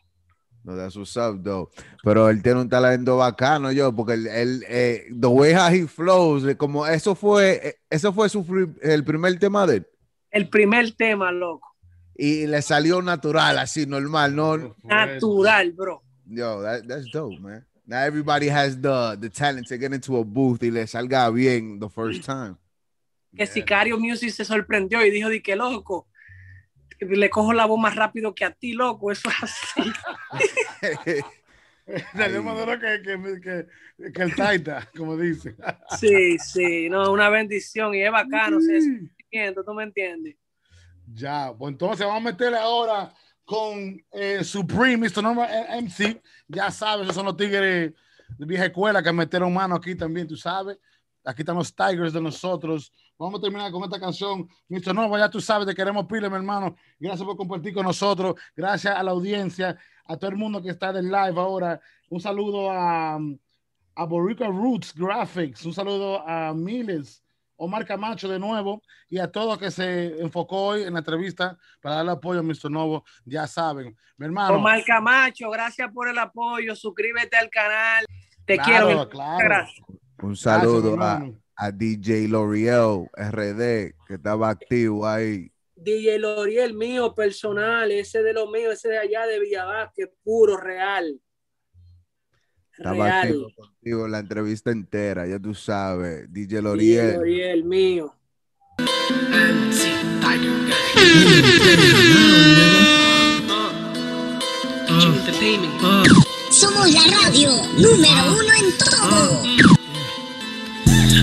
No, that's what's up, though. Pero él tiene un talento bacano, yo, porque él, él, eh, the way how he flows, eh, como eso fue, eh, eso fue su, el primer tema de él. El primer tema, loco. Y le salió natural, así, normal, no. Natural, bro. Yo, that, that's dope, man. Not everybody has the, the talent to get into a booth y le salga bien the first time. Que Sicario Music se sorprendió y dijo, di que loco, le cojo la voz más rápido que a ti, loco, eso es así. Salió más duro que, que, que, que el Taita, como dice. Sí, sí, no, una bendición y es bacano, ese sentimiento, ¿tú me entiendes? Ya, pues entonces vamos a meterle ahora con eh, Supreme, Mr. Normal MC. Ya sabes, esos son los tigres de vieja escuela que metieron mano aquí también, tú sabes. Aquí están los Tigers de nosotros. Vamos a terminar con esta canción. Mr. Nova, ya tú sabes, te queremos pile, mi hermano. Gracias por compartir con nosotros. Gracias a la audiencia, a todo el mundo que está del live ahora. Un saludo a, a Borica Roots Graphics. Un saludo a Miles, Omar Camacho de nuevo y a todos que se enfocó hoy en la entrevista para darle apoyo a Mr. Novo. Ya saben, mi hermano. Omar Camacho, gracias por el apoyo, suscríbete al canal. Te Claro, quiero. claro. Gracias. Un saludo a, a DJ L'Oreal RD, que estaba activo ahí. DJ Loriel mío personal, ese de lo mío, ese de allá de Villavasque, puro, real. Estaba Real. activo contigo en la entrevista entera, ya tú sabes. DJ DJ L'Oreal. Loriel mío. Somos la radio número uno en todo.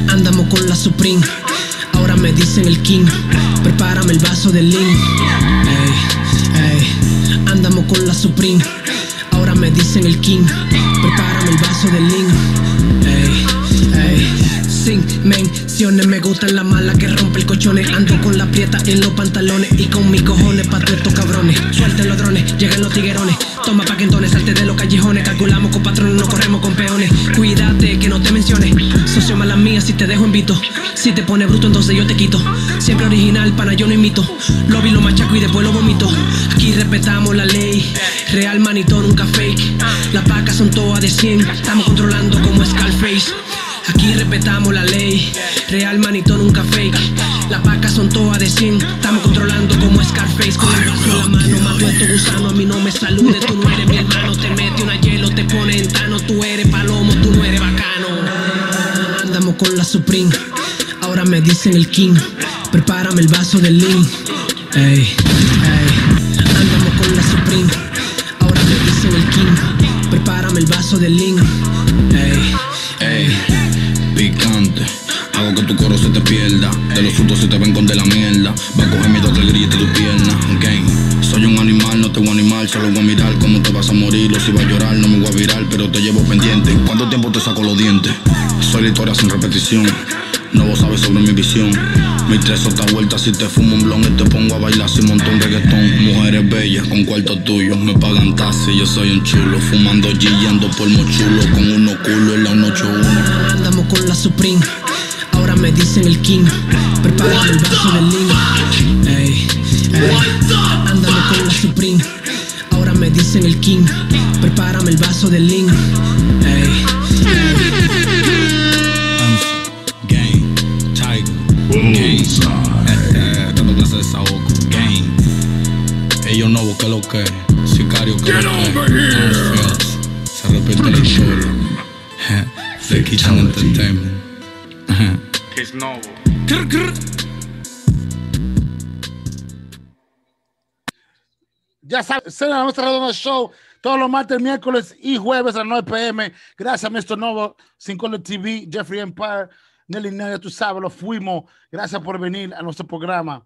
Andamos con la Supreme, ahora me dicen el King. Prepárame el vaso de Lean. Ey, ey. Andamos con la Supreme, ahora me dicen el King. Prepárame el vaso de Lean. Ey. Sin menciones, me gustan las malas que rompe el cochones. Ando con la prieta en los pantalones y con mis cojones pa' estos cabrones. Suelten los drones, llegan los tiguerones. Toma pa' que salte de los callejones. Calculamos con patrones, no corremos con peones. Cuídate que no te mencione. Socio mala mía, si te dejo invito. Si te pone bruto, entonces yo te quito. Siempre original, pana, yo no imito. Lo lo machaco y después lo vomito. Aquí respetamos la ley. Real manito, nunca fake. Las pacas son todas de 100. Estamos controlando como Scarface. Aquí respetamos la ley, real manito nunca fake. Las pacas son todas de 100, estamos controlando como Scarface. Con el brazo en la mano, mato a estos gusanos, a mí no me salude, tú no eres mi hermano. Te mete una hielo, te pone en tano, tú eres palomo, tú no eres bacano. Andamos con la Supreme, ahora me dicen el King. Prepárame el vaso de Lean. Ey, ey. Andamos con la Supreme, ahora me dicen el King. Prepárame el vaso de Lean. Ey, tu coro se te pierda. De los frutos se te ven con de la mierda. Va a coger miedo que grite tu pierna. Gang. Soy un animal, no te voy a animar. Solo voy a mirar cómo te vas a morir. O si vas a llorar, no me voy a virar, pero te llevo pendiente. ¿Cuánto tiempo te saco los dientes? Soy la historia sin repetición. No vos sabes sobre mi visión. Mis tres otra vueltas si te fumo un blon y te pongo a bailar sin montón reggaetón. Mujeres bellas con cuartos tuyos, me pagan taxi, yo soy un chulo. Fumando guillando por mochulo con uno culo en la 181. Andamos con la Supreme, ahora me dicen el King. Prepárame el vaso de Lean. Ey, ey. Andamos con la Supreme, ahora me dicen el King. Prepárame el vaso de Lean. Ey, Game, Tiger, Game, este, dando clase de saoco, Game. Ellos no buscan lo que, sicario que lo que. Se repite la historia. The Kitchen Entertainment. Ya sabes, se la nuestra Redonda Show todos los martes, miércoles y jueves a las 9 pm. Gracias, Mr. Novo, Sin Color TV, Jeffrey Empire, Nelly Nelly, tú sabes, lo fuimos. Gracias por venir a nuestro programa.